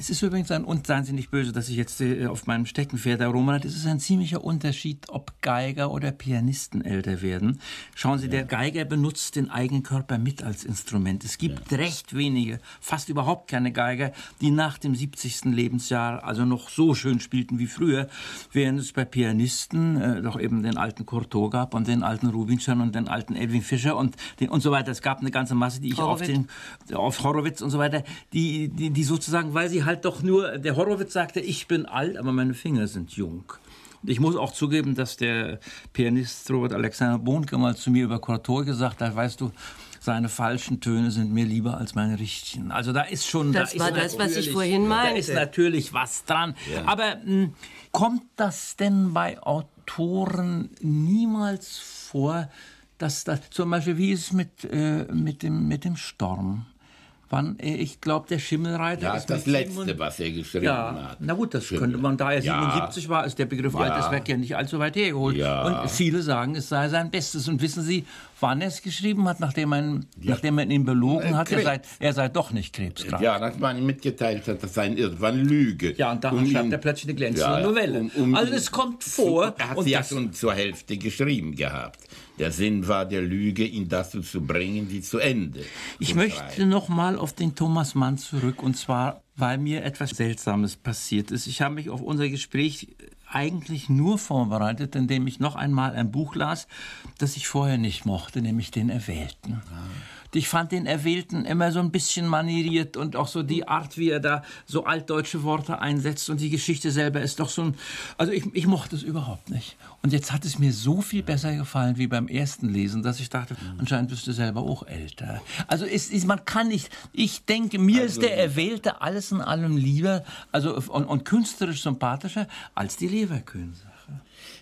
E: Es ist übrigens ein, und seien Sie nicht böse, dass ich jetzt äh, auf meinem Steckenpferd herumreite, es ist ein ziemlicher Unterschied, ob Geiger oder Pianisten älter werden. Schauen Sie, der Geiger benutzt den Eigenkörper mit als Instrument. Es gibt recht wenige, fast überhaupt keine Geiger, die nach dem 70. Lebensjahr also noch so schön spielten wie früher, während es bei Pianisten äh, doch eben den alten Courtois gab und den alten Rubinstein und den alten Edwin Fischer und, den, und so weiter. Es gab eine ganze Masse, die ich auf
C: Horowitz.
E: den auf Horowitz und so weiter, die, die, die sozusagen, weil sie halt doch nur, der Horowitz sagte, ich bin alt, aber meine Finger sind jung. Ich muss auch zugeben, dass der Pianist Robert Alexander Bohnke mal zu mir über Courtois gesagt hat, weißt du, seine falschen Töne sind mir lieber als meine richtigen. Also da ist schon...
C: Das
E: da
C: war
E: ist
C: das, was ich
E: natürlich-
C: vorhin
E: Da
C: meinte.
E: ist natürlich was dran. Aber mh, kommt das denn bei Autoren niemals vor, dass das zum Beispiel, wie ist es mit, äh, mit, dem, mit dem Storm? Wann, äh, ich glaube, der Schimmelreiter
D: Ja,
E: ist
D: das letzte,
E: 77
D: was er geschrieben
E: ja,
D: hat.
E: na gut, das
D: Schimmel.
E: könnte man, da er
D: Ja.
E: 77 war, ist der Begriff altes Werk ja nicht allzu weit hergeholt.
D: Ja.
E: Und viele sagen, es sei sein Bestes. Und wissen Sie, wann er es geschrieben hat, nachdem man, nachdem man ihn belogen
D: Äh,
E: hat, er sei, er sei doch nicht krebskrank.
D: Ja, dass man ihm mitgeteilt hat, das sei ein Irrtum, Lüge.
E: Ja, und da
D: Um
E: schreibt
D: ihn-
E: er plötzlich eine glänzende
D: Ja, ja,
E: Novelle.
D: um- um-
E: also es kommt vor.
D: Er hat
E: und
D: sie ja schon zur Hälfte geschrieben gehabt. Der Sinn war der Lüge, ihn dazu zu bringen, sie zu Ende.
E: Ich
D: zu
E: möchte
D: schreiben.
E: noch mal auf den Thomas Mann zurück und zwar, weil mir etwas Seltsames passiert ist. Ich habe mich auf unser Gespräch eigentlich nur vorbereitet, indem ich noch einmal ein Buch las, das ich vorher nicht mochte, nämlich den Erwählten. Ich fand den Erwählten immer so ein bisschen manieriert und auch so die Art, wie er da so altdeutsche Worte einsetzt und die Geschichte selber ist doch so ein, also ich, ich mochte es überhaupt nicht. Und jetzt hat es mir so viel besser gefallen wie beim ersten Lesen, dass ich dachte, anscheinend bist du selber auch älter. Also es ist, man kann nicht, ich denke, mir ist der Erwählte alles in allem lieber, also und, und künstlerisch sympathischer als die Leverkühn-Sache.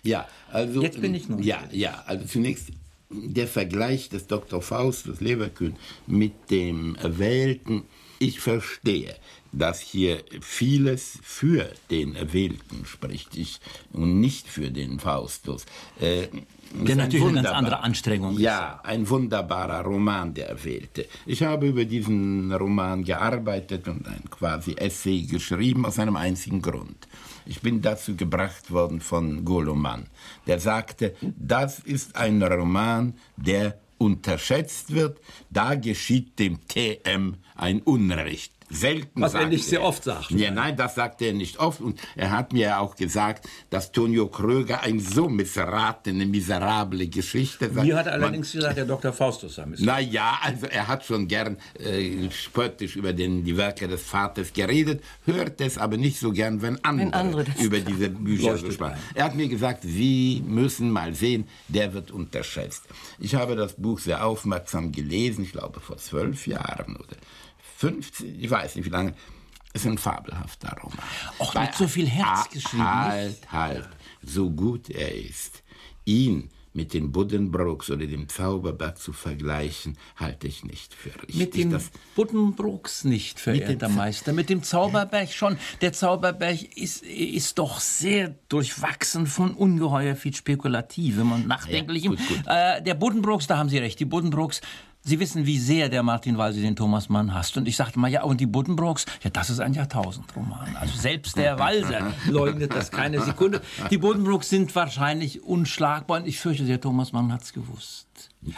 D: Ja, also.
E: Jetzt bin ich neugierig.
D: Ja, ja, also zunächst der Vergleich des Dr. Faustus Leverkühn mit dem Erwählten. Ich verstehe, dass hier vieles für den Erwählten spricht ich, und nicht für den Faustus. Äh,
E: Der
D: ein
E: natürlich eine ganz andere Anstrengung ist.
D: Ja, ein wunderbarer Roman, der Erwählte. Ich habe über diesen Roman gearbeitet und ein quasi Essay geschrieben aus einem einzigen Grund. Ich bin dazu gebracht worden von Goloman, der sagte, das ist ein Roman, der unterschätzt wird, da geschieht dem TM ein Unrecht. Selten
E: Was er nicht sehr oft sagt.
D: Ja, nein, das sagt er nicht oft. Und er hat mir ja auch gesagt, dass Tonio Kröger eine so missratene, miserable Geschichte sagt.
E: Mir hat er
D: Man-
E: allerdings gesagt, der Dr. Faustus sei
D: na ja, also er hat schon gern äh, spöttisch über den, die Werke des Vaters geredet, hört es aber nicht so gern, wenn andere,
C: andere das
D: über diese Bücher so
E: ein.
D: Er hat mir gesagt, Sie müssen mal sehen, der wird unterschätzt. Ich habe das Buch sehr aufmerksam gelesen, ich glaube vor zwölf Jahren oder 15, ich weiß nicht wie lange. Es ist ein fabelhafter Roman.
E: Auch mit so viel Herz
D: Ah,
E: geschrieben,
D: Halt, halt. So gut er ist, ihn mit den Buddenbrooks oder dem Zauberberg zu vergleichen, halte ich nicht für richtig.
E: Mit dem
D: Das-
E: Buddenbrooks nicht, verehrter Meister. Mit dem Zauberberg schon. Der Zauberberg ist, ist doch sehr durchwachsen von ungeheuer viel Spekulativem und Nachdenklichem.
D: gut, gut.
E: Äh, der Buddenbrooks, da haben Sie recht, die Buddenbrooks. Sie wissen, wie sehr der Martin Walser den Thomas Mann hasst. Und ich sagte mal, ja, und die Buddenbrooks, ja, das ist ein Jahrtausendroman. Also selbst der Walser leugnet das keine Sekunde. Die Buddenbrooks sind wahrscheinlich unschlagbar und ich fürchte, der Thomas Mann hat's gewusst.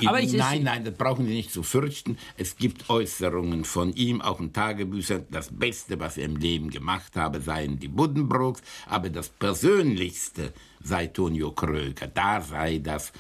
E: Aber ich,
D: nein, nein, das brauchen Sie nicht zu fürchten. Es gibt Äußerungen von ihm, auch in Tagebüchern. Das Beste, was er im Leben gemacht habe, seien die Buddenbrooks. Aber das Persönlichste, sei Tonio Kröger, da sei das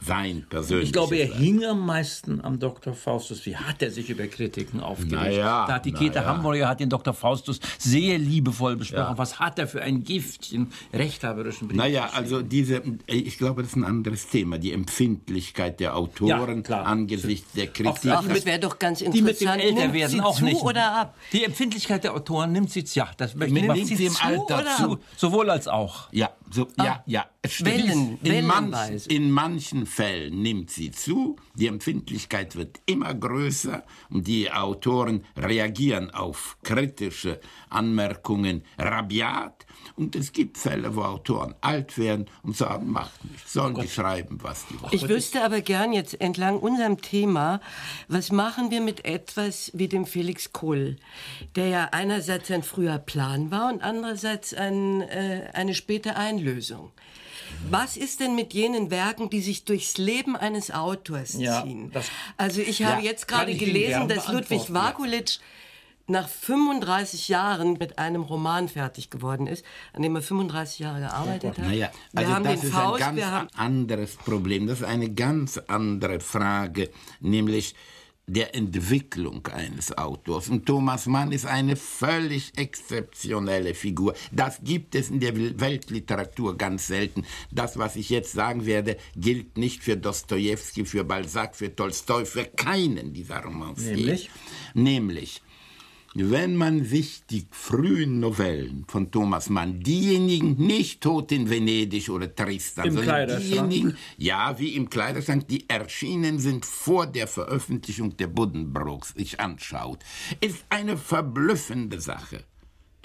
D: sein persönliches.
E: Ich glaube, er hing am meisten am Dr. Faustus. Wie hat er sich über Kritiken aufgeregt?
D: Naja,
E: da hat die
D: na
E: Käthe
D: ja.
E: Hamburger hat den Dr. Faustus sehr liebevoll besprochen.
D: Ja.
E: Was hat er für ein Giftchen rechthaberischen Brief
D: Naja, also diese, ich glaube, das ist ein anderes Thema. Die Empfindlichkeit der Autoren
E: Ja,
D: angesichts der
E: Auch
D: Kritik.
E: die
C: das
E: mit-
C: wäre doch ganz
E: Die mit dem
C: interessant. Nimmt
E: Älterwerden
C: sie
E: auch nicht.
C: oder ab?
E: Die Empfindlichkeit der Autoren nimmt sie ja, das möchte ich
D: Nimmt
E: mal
D: sie im Alter zu.
E: Sowohl als auch.
D: Ja, so, ja, ja. Stimmt.
C: Wellen-
D: in, manch, in manchen Fällen nimmt sie zu, die Empfindlichkeit wird immer größer und die Autoren reagieren auf kritische Anmerkungen rabiat. Und es gibt Fälle, wo Autoren alt werden und sagen, macht nichts, sollen die schreiben, was die wollen.
C: Ich wüsste aber gern jetzt entlang unserem Thema, was machen wir mit etwas wie dem Felix Kohl, der ja einerseits ein früher Plan war und andererseits ein, äh, eine späte Einlösung. Was ist denn mit jenen Werken, die sich durchs Leben eines Autors
E: Ja,
C: ziehen?
E: das-
C: Also ich habe
D: Ja,
C: jetzt gerade gelesen, dass Ludwig
E: ja.
C: Vakulic nach 35 Jahren mit einem Roman fertig geworden ist, an dem er 35 Jahre gearbeitet hat.
D: Naja,
C: wir
D: also
C: haben
D: das
C: den
D: ist
C: Faust,
D: ein ganz anderes Problem. Das ist eine ganz andere Frage, nämlich der Entwicklung eines Autors. Und Thomas Mann ist eine völlig exzeptionelle Figur. Das gibt es in der Weltliteratur ganz selten. Das, was ich jetzt sagen werde, gilt nicht für Dostoevsky, für Balzac, für Tolstoi, für keinen dieser Romanciers.
E: Nämlich?
D: Nämlich, wenn man sich die frühen Novellen von Thomas Mann, diejenigen nicht tot in Venedig oder Tristan,
E: Im
D: sondern diejenigen, ja, wie im Kleiderschrank, die erschienen sind vor der Veröffentlichung der Buddenbrooks, sich anschaut, ist eine verblüffende Sache.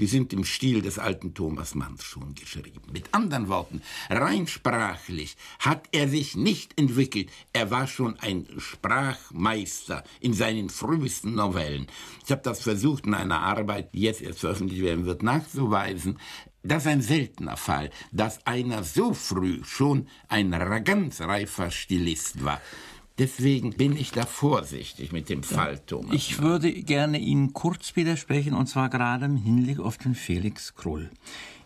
D: Die sind im Stil des alten Thomas Manns schon geschrieben. Mit anderen Worten, rein sprachlich hat er sich nicht entwickelt. Er war schon ein Sprachmeister in seinen frühesten Novellen. Ich habe das versucht in einer Arbeit, die jetzt erst veröffentlicht werden wird, nachzuweisen. Das ist ein seltener Fall, dass einer so früh schon ein ganz reifer Stilist war. Deswegen bin ich da vorsichtig mit dem Fall Thomas.
E: Ich würde gerne Ihnen kurz widersprechen, und zwar gerade im Hinblick auf den Felix Krull.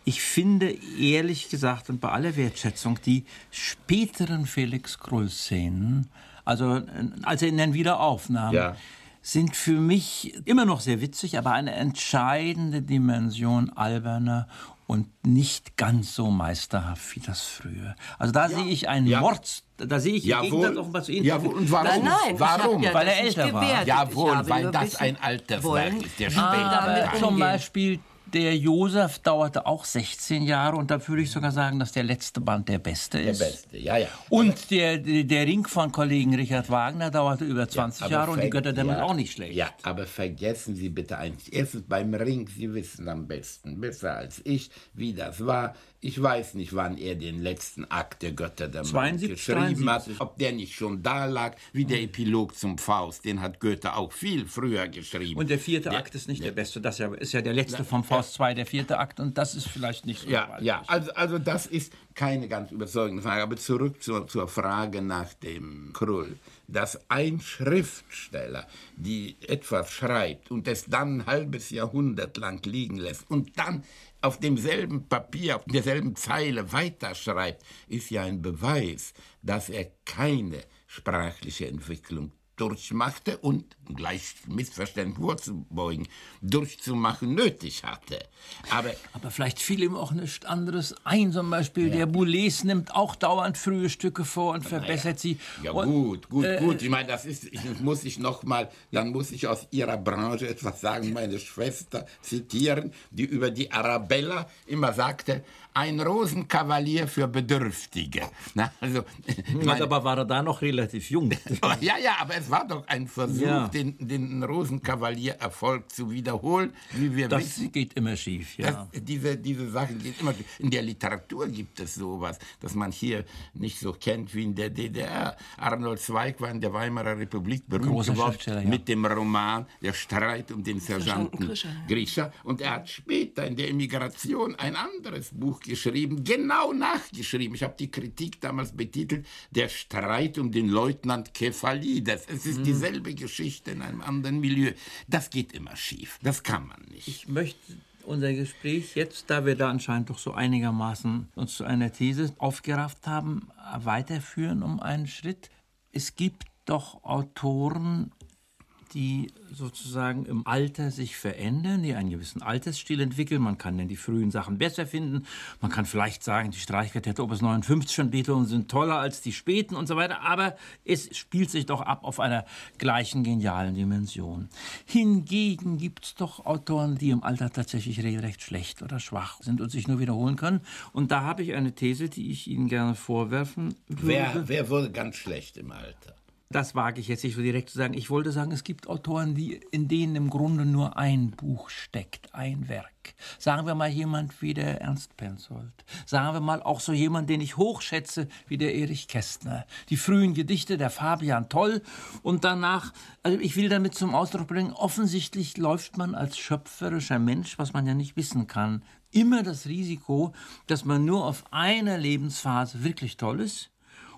E: Ich finde ehrlich gesagt und bei aller Wertschätzung die späteren Felix Krull-Szenen, also äh, als er ihn dann wieder aufnahm,
D: Ja.
E: sind für mich immer noch sehr witzig, aber eine entscheidende Dimension alberner und nicht ganz so meisterhaft wie das frühe. Also da sehe ich einen
D: Ja.
E: Mord, da sehe ich im Gegensatz
D: Jawohl.
E: offenbar zu Ihnen.
D: Jawohl. Und warum?
C: Nein, nein,
D: warum?
C: ja
E: Weil
C: das
E: er älter war.
D: Jawohl, weil das ein Alterswerk
C: wollen,
D: ist, der
C: wie
D: späte
C: damit
D: Werk.
E: Aber zum. Beispiel der Josef dauerte auch 16 Jahre und da würde ich sogar sagen, dass der letzte Band der beste
D: Der
E: ist.
D: Beste, ja, ja.
E: Und der, der der Ring von Kollegen Richard Wagner dauerte über 20
D: Aber
E: Jahre und die Götter damit
D: ja,
E: auch nicht schlecht.
D: Ja, aber vergessen Sie bitte eins. Erstens beim Ring, Sie wissen am besten, besser als ich, wie das war. Ich weiß nicht, wann er den letzten Akt der Götter der
E: 72,
D: geschrieben
E: 73.
D: hat. Ob der nicht schon da lag, wie der Epilog zum Faust. Den hat Goethe auch viel früher geschrieben.
E: Und der vierte Akt ist nicht der beste. Das ist ja der letzte vom Faust 2, der vierte Akt. Und das ist vielleicht nicht so
D: Ja,
E: gewaltig.
D: ja, also, also das ist keine ganz überzeugende Frage. Aber zurück zur, zur Frage nach dem Krull. Dass ein Schriftsteller, die etwas schreibt und es dann ein halbes Jahrhundert lang liegen lässt und dann auf demselben Papier, auf derselben Zeile weiterschreibt, ist ja ein Beweis, dass er keine sprachliche Entwicklung durchmachte und, um gleich Missverständnis vorzubeugen, durchzumachen nötig hatte. Aber
E: Aber vielleicht fiel ihm auch nichts anderes ein. Zum Beispiel der Boulez nimmt auch dauernd frühe Stücke vor und verbessert sie.
D: Ja
E: und,
D: gut, gut,
E: äh,
D: gut. Ich meine, das ist, ich, muss ich noch mal, dann muss ich aus ihrer Branche etwas sagen, meine Schwester zitieren, die über die Arabella immer sagte, ein Rosenkavalier für Bedürftige. Na, also, ich
E: Na,
D: meine,
E: dabei war er da noch relativ jung.
D: ja, ja, aber es war doch ein Versuch,
E: Ja.
D: den, den Rosenkavalier-Erfolg zu wiederholen, wie wir
E: Das
D: wissen.
E: geht immer schief, ja.
D: Das, diese, diese Sachen gehen immer. In der Literatur gibt es sowas, das man hier nicht so kennt wie in der DDR. Arnold Zweig war in der Weimarer Republik berühmt
E: Großer
D: geworden
E: ja.
D: mit dem Roman Der Streit um den Sergeanten.
C: Grischer.
D: Und er hat später in der Emigration ein anderes Buch geschrieben, genau nachgeschrieben. Ich habe die Kritik damals betitelt, Der Streit um den Leutnant Kefalides. Es ist dieselbe Geschichte in einem anderen Milieu. Das geht immer schief. Das kann man nicht.
E: Ich möchte unser Gespräch jetzt, da wir da anscheinend doch so einigermaßen uns zu einer These aufgerafft haben, weiterführen um einen Schritt. Es gibt doch Autoren, die sozusagen im Alter sich verändern, die einen gewissen Altersstil entwickeln. Man kann dann die frühen Sachen besser finden. Man kann vielleicht sagen, die Streichquartette Opus 59 von Beethoven sind toller als die späten und so weiter. Aber es spielt sich doch ab auf einer gleichen genialen Dimension. Hingegen gibt es doch Autoren, die im Alter tatsächlich regelrecht schlecht oder schwach sind und sich nur wiederholen können. Und da habe ich eine These, die ich Ihnen gerne vorwerfen würde.
D: Wer, wer wurde ganz schlecht im Alter?
E: Das wage ich jetzt nicht so direkt zu sagen. Ich wollte sagen, es gibt Autoren, die, in denen im Grunde nur ein Buch steckt, ein Werk. Sagen wir mal jemand wie der Ernst Penzold. Sagen wir mal auch so jemand, den ich hochschätze, wie der Erich Kästner. Die frühen Gedichte der Fabian Toll und danach, also ich will damit zum Ausdruck bringen, offensichtlich läuft man als schöpferischer Mensch, was man ja nicht wissen kann, immer das Risiko, dass man nur auf einer Lebensphase wirklich toll ist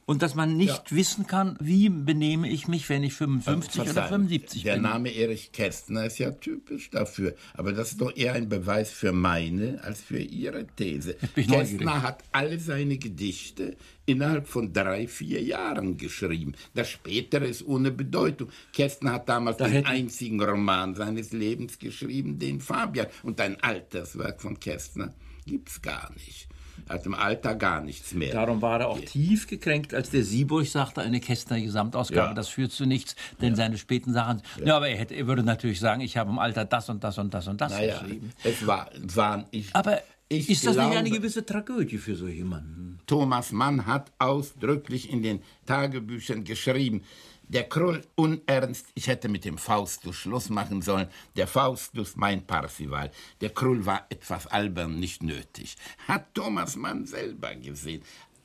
E: und dass man nicht ja. wissen kann, wie benehme ich mich, wenn ich 55 äh, oder 75
D: der
E: bin.
D: Der Name Erich Kästner ist ja typisch dafür, aber das ist doch eher ein Beweis für meine als für Ihre These. Kästner neugierig. hat alle seine Gedichte innerhalb von drei, vier Jahren geschrieben. Das Spätere ist ohne Bedeutung. Kästner hat damals da den einzigen Roman seines Lebens geschrieben, den Fabian. Und ein Alterswerk von Kästner gibt's gar nicht hat im Alter gar nichts mehr.
E: Darum war er auch tief gekränkt, als der Sieburg sagte, eine Kästner Gesamtausgabe, ja. das führt zu nichts, denn ja. seine späten Sachen. Ja, ja aber er, hätte, er, würde natürlich sagen, ich habe im Alter das und das und das und das naja, geschrieben.
D: Es war, waren ich.
E: Aber ich ist das glaube, nicht eine gewisse Tragödie für so jemanden?
D: Thomas Mann hat ausdrücklich in den Tagebüchern geschrieben, der Krull unernst, ich hätte mit dem Faustus Schluss machen sollen. Der Faustus, mein Parsival. Der Krull war etwas albern, nicht nötig. Hat Thomas Mann selber gesehen.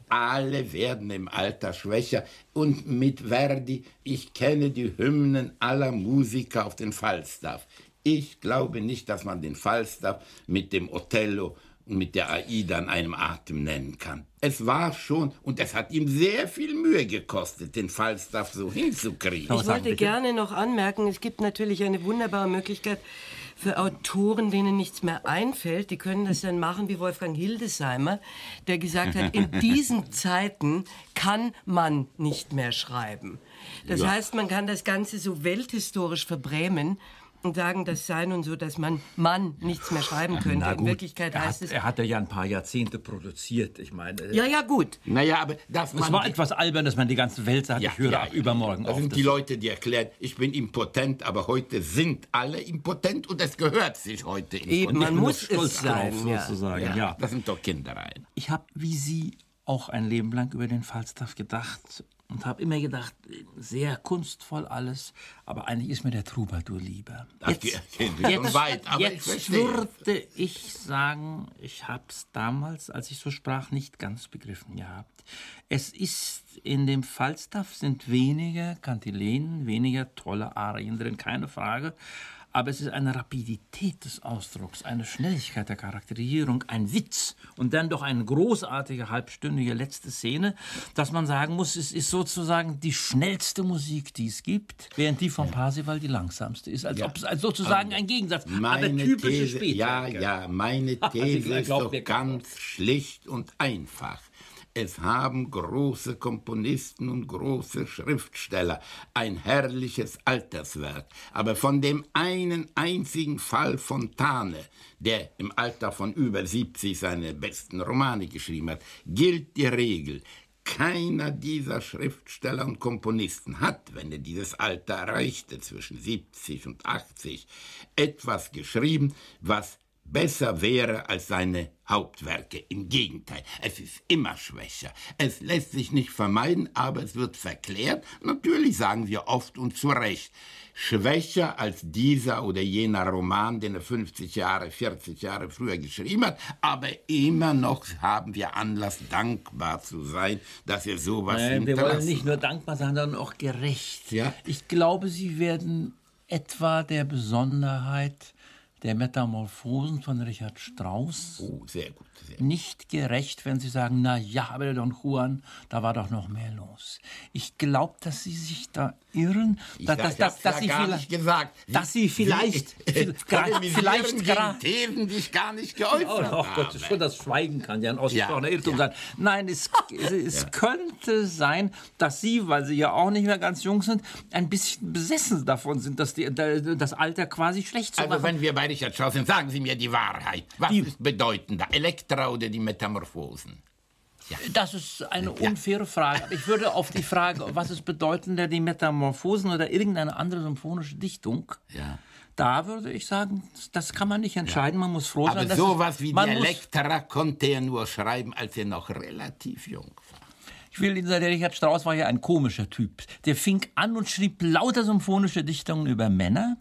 D: Alle werden im Alter schwächer. Und mit Verdi, ich kenne die Hymnen aller Musiker auf den Falstaff. Ich glaube nicht, dass man den Falstaff mit dem Othello mit der AIDA an einem Atem nennen kann. Es war schon, und es hat ihm sehr viel Mühe gekostet, den Falstaff so hinzukriegen.
C: Ich wollte gerne noch anmerken, es gibt natürlich eine wunderbare Möglichkeit für Autoren, denen nichts mehr einfällt. Die können das dann machen wie Wolfgang Hildesheimer, der gesagt hat, in diesen Zeiten kann man nicht mehr schreiben. Das ja. heißt, man kann das Ganze so welthistorisch verbrämen und sagen, das sei nun so, dass man Mann nichts mehr schreiben könnte.
E: In Wirklichkeit heißt hat, es. Er hatte ja ein paar Jahrzehnte produziert, ich meine.
C: Ja, ja, gut.
D: Naja, aber das
E: Es war etwas albern, dass man die ganze Welt sagt, ja, ich höre ja, übermorgen
D: das auf. Das sind die Leute, die erklären, ich bin impotent, aber heute sind alle impotent und es gehört sich heute
C: impotent. Eben, man muss es sein, drauf,
E: sozusagen. Ja. ja.
D: Das sind doch Kindereien.
E: Ich habe, wie Sie, auch ein Leben lang über den Falstaff gedacht und habe immer gedacht, sehr kunstvoll alles, aber eigentlich ist mir der Troubadour lieber.
D: Jetzt, jetzt, weit,
E: jetzt ich würde ich sagen, ich habe es damals, als ich so sprach, nicht ganz begriffen gehabt. Es ist in dem Falstaff sind weniger Kantilenen, weniger tolle Arien drin, keine Frage aber es ist eine Rapidität des Ausdrucks, eine Schnelligkeit der Charakterisierung, ein Witz und dann doch eine großartige halbstündige letzte Szene, dass man sagen muss, es ist sozusagen die schnellste Musik, die es gibt, während die von Parsival die langsamste ist, als ja. ob es sozusagen ein Gegensatz,
D: meine aber typische These, Ja, ja, meine These ist doch ganz schlicht und einfach. Es haben große Komponisten und große Schriftsteller ein herrliches Alterswerk. Aber von dem einen einzigen Fall Fontane, der im Alter von über 70 seine besten Romane geschrieben hat, gilt die Regel. Keiner dieser Schriftsteller und Komponisten hat, wenn er dieses Alter erreichte, zwischen 70 und 80, etwas geschrieben, was besser wäre als seine Hauptwerke. Im Gegenteil, es ist immer schwächer. Es lässt sich nicht vermeiden, aber es wird verklärt. Natürlich sagen wir oft und zu Recht, schwächer als dieser oder jener Roman, den er 50 Jahre, 40 Jahre früher geschrieben hat, aber immer noch haben wir Anlass, dankbar zu sein, dass er sowas
E: Nein, Wir wollen nicht nur dankbar sein, sondern auch gerecht. Ja? Ich glaube, Sie werden etwa der Besonderheit der Metamorphosen von Richard Strauss.
D: Oh, sehr gut.
E: Nicht gerecht, wenn Sie sagen, na ja, aber der Don Juan, da war doch noch mehr los. Ich glaube, dass Sie sich da irren,
D: Ich
E: dass,
D: sag-
E: dass,
D: ich
E: dass,
D: ja
E: Sie
D: gar
E: vielleicht,
D: nicht gesagt.
E: dass Sie vielleicht,
D: Sie,
E: vielleicht, vielleicht
D: Thesen, die ich gar nicht geäußert
E: Oh, oh Gott,
D: habe.
E: schon das Schweigen kann ja ein ausgesprochener
D: Ja,
E: Irrtum
D: ja.
E: sein. Nein, es, es, es könnte sein, dass Sie, weil Sie ja auch nicht mehr ganz jung sind, ein bisschen besessen davon sind, dass die, da- das Alter quasi schlecht zu
D: Also
E: machen.
D: wenn wir bei Richard Strauss sind, sagen Sie mir die Wahrheit. Was
E: Die-
D: ist bedeutender, Elektra oder die Metamorphosen?
E: Das ist eine unfaire Frage. Aber ich würde auf die Frage, was ist bedeutender, die Metamorphosen oder irgendeine andere symphonische Dichtung,
D: Ja.
E: da würde ich sagen, das kann man nicht entscheiden. Man muss froh sein,
D: Aber
E: dass
D: sowas wie die Elektra konnte er nur schreiben, als er noch relativ jung war.
E: Ich will Ihnen sagen, der Richard Strauss war ja ein komischer Typ. Der fing an und schrieb lauter symphonische Dichtungen über Männer.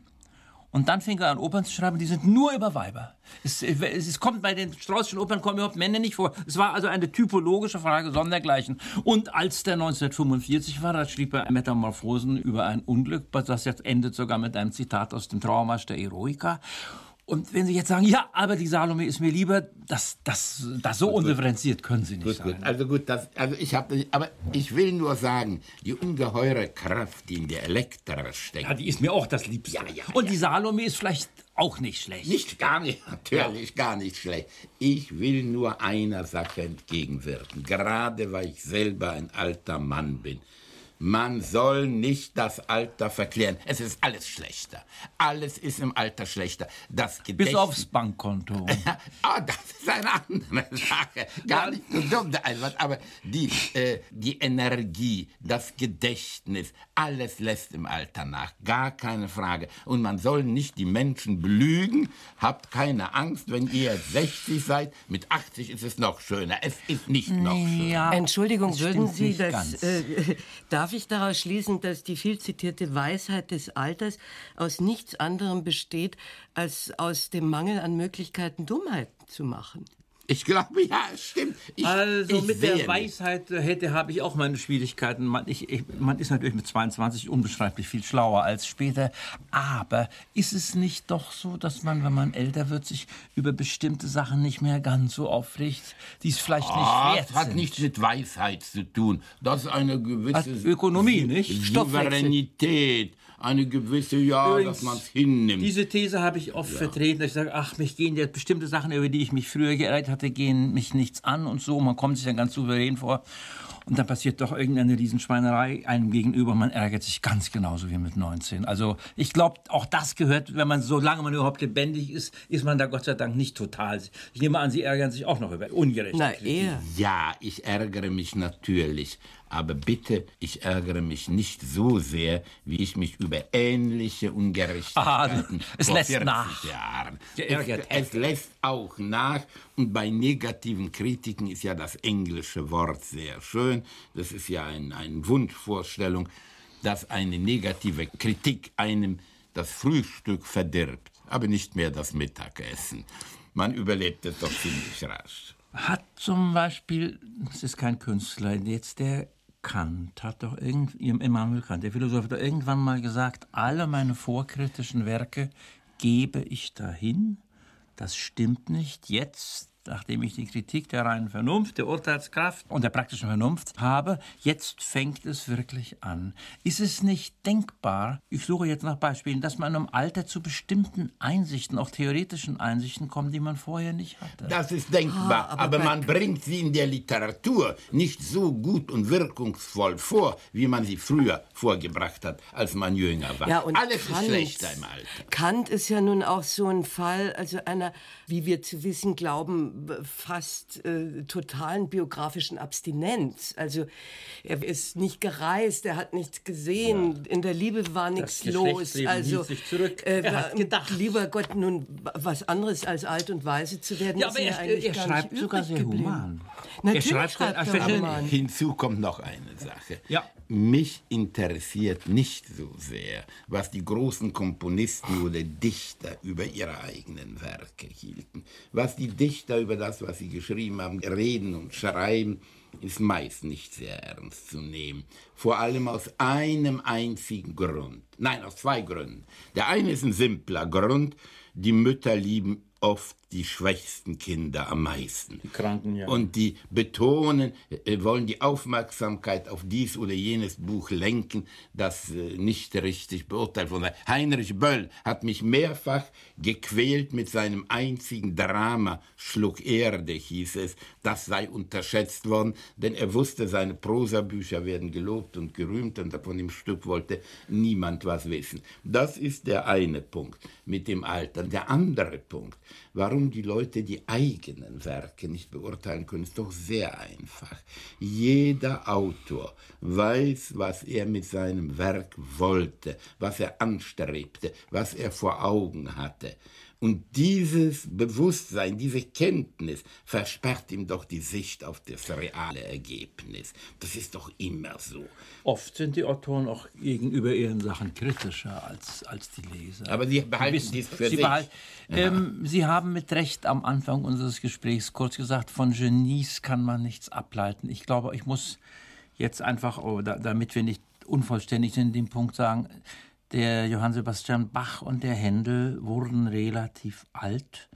E: Und dann fing er an, Opern zu schreiben, die sind nur über Weiber. Es, es, kommt bei den Straußschen Opern kommen überhaupt Männer nicht vor. Es war also eine typologische Frage sondergleichen. Und als der 1945 war, da schrieb er Metamorphosen über ein Unglück, das jetzt endet sogar mit einem Zitat aus dem Trauermarsch der Eroica. Und wenn Sie jetzt sagen, ja, aber die Salome ist mir lieber, das, das, das so undifferenziert können Sie nicht
D: Gut,
E: sagen.
D: gut. Also gut, das, also ich habe, aber ich will nur sagen, die ungeheure Kraft, die in der Elektra steckt,
E: Ja, die ist mir auch das Liebste.
D: Ja, ja,
E: Und
D: ja.
E: die Salome ist vielleicht auch nicht schlecht.
D: Nicht gar nicht, natürlich gar nicht schlecht. Ich will nur einer Sache entgegenwirken, gerade weil ich selber ein alter Mann bin. Man soll nicht das Alter verklären. Es ist alles schlechter. Alles ist im Alter schlechter. Das
E: Bis
D: Gedächtnis.
E: aufs Bankkonto.
D: Ah, das ist eine andere Sache. Gar nicht so dumm, der Einwand. Aber die, äh, die Energie, das Gedächtnis, alles lässt im Alter nach. Gar keine Frage. Und man soll nicht die Menschen belügen. Habt keine Angst, wenn ihr 60 seid. Mit 80 ist es noch schöner. Es ist nicht noch schöner.
E: ja,
C: Entschuldigung,
E: das
C: würden Sie das. Äh, darf ich daraus schließen, dass die viel zitierte Weisheit des Alters aus nichts anderem besteht, als aus dem Mangel an Möglichkeiten, Dummheiten zu machen?
D: Ich glaube, ja, es stimmt. Ich,
E: Also
D: ich
E: mit der. Weisheit äh, hätte habe ich auch meine Schwierigkeiten. Man, ich, ich, man ist natürlich mit 22 unbeschreiblich viel schlauer als später. Aber ist es nicht doch so, dass man, wenn man älter wird, sich über bestimmte Sachen nicht mehr ganz so aufregt, die es vielleicht
D: Ah,
E: nicht wert
D: das hat
E: sind?
D: nichts mit Weisheit zu tun. Das ist eine gewisse
E: Hat Ökonomie, nicht?
D: Souveränität, eine gewisse, ja,
E: Übrigens,
D: dass man es hinnimmt.
E: Diese These habe ich oft vertreten, dass ich sage, ach, mich gehen jetzt bestimmte Sachen, über die ich mich früher geärgert hatte, gehen mich nichts an und so. Man kommt sich dann ganz souverän vor. Und dann passiert doch irgendeine Riesenschweinerei einem gegenüber. Man ärgert sich ganz genauso wie mit 19. Also ich glaube, auch das gehört, wenn man, solange man überhaupt lebendig ist, ist man da Gott sei Dank nicht total. Ich nehme an, Sie ärgern sich auch noch über ungerechte
C: Na, eher.
D: Ja, ich ärgere mich natürlich. Aber bitte, ich ärgere mich nicht so sehr, wie ich mich über ähnliche Ungerechtigkeiten
E: Ah, es
D: vor
E: lässt
D: 40
E: nach.
D: Jahren.
E: Geärgert
D: Es, es lässt auch nach. Und bei negativen Kritiken ist ja das englische Wort sehr schön. Das ist ja ein, eine Wunschvorstellung, dass eine negative Kritik einem das Frühstück verdirbt, aber nicht mehr das Mittagessen. Man überlebt es doch ziemlich rasch.
E: Hat zum Beispiel, das ist kein Künstler, jetzt der Kant hat doch irgend, Immanuel Kant, der Philosoph, hat doch irgendwann mal gesagt, alle meine vorkritischen Werke gebe ich dahin. Das stimmt nicht. Jetzt, nachdem ich die Kritik der reinen Vernunft, der Urteilskraft und der praktischen Vernunft habe, jetzt fängt es wirklich an. Ist es nicht denkbar, ich suche jetzt nach Beispielen, dass man im Alter zu bestimmten Einsichten, auch theoretischen Einsichten kommt, die man vorher nicht hatte?
D: Das ist denkbar,
C: Ah, aber
D: aber, man bringt sie in der Literatur nicht so gut und wirkungsvoll vor, wie man sie früher vorgebracht hat, als man jünger war.
C: Ja, und
D: Alles
C: Kant,
D: ist schlechter im Alter.
C: Kant ist ja nun auch so ein Fall, also einer, wie wir zu wissen glauben, fast äh, totalen biografischen Abstinenz. Also er ist nicht gereist, er hat nichts gesehen, in der Liebe war nichts los. Also
E: hielt sich zurück.
C: äh,
E: Er hat gedacht.
C: lieber Gott, nun was anderes als alt und weise zu werden.
E: Ja,
C: ist
E: aber er,
C: eigentlich
E: er
C: gar
E: schreibt
C: nicht
E: sogar sehr
C: geblieben.
E: human.
C: Natürlich
E: er schreibt,
C: schreibt
E: er,
C: er Roman.
D: Hinzu kommt noch eine Sache.
E: Ja.
D: Mich interessiert nicht so sehr, was die großen Komponisten oder Dichter über ihre eigenen Werke hielten. Was die Dichter über das, was sie geschrieben haben, reden und schreiben, ist meist nicht sehr ernst zu nehmen. Vor allem aus einem einzigen Grund. Nein, aus zwei Gründen. Der eine ist ein simpler Grund. Die Mütter lieben oft die schwächsten Kinder am meisten.
E: Die Kranken, ja.
D: Und die betonen, äh, wollen die Aufmerksamkeit auf dies oder jenes Buch lenken, das äh, nicht richtig beurteilt wurde. Heinrich Böll hat mich mehrfach gequält mit seinem einzigen Drama, Schluck Erde hieß es, das sei unterschätzt worden, denn er wusste, seine Prosabücher werden gelobt und gerühmt und von dem Stück wollte niemand was wissen. Das ist der eine Punkt mit dem Alter. Der andere Punkt, warum die Leute die eigenen Werke nicht beurteilen können, ist doch sehr einfach. Jeder Autor weiß, was er mit seinem Werk wollte, was er anstrebte, was er vor Augen hatte. Und dieses Bewusstsein, diese Kenntnis versperrt ihm doch die Sicht auf das reale Ergebnis. Das ist doch immer so.
E: Oft sind die Autoren auch gegenüber ihren Sachen kritischer als, als die Leser.
D: Aber sie behalten
E: wissen,
D: dies für
E: sie,
D: sich.
E: behal- ähm, sie haben mit Recht am Anfang unseres Gesprächs kurz gesagt, von Genies kann man nichts ableiten. Ich glaube, ich muss jetzt einfach, oh, da, damit wir nicht unvollständig sind, den Punkt sagen, der Johann Sebastian Bach und der Händel wurden relativ alt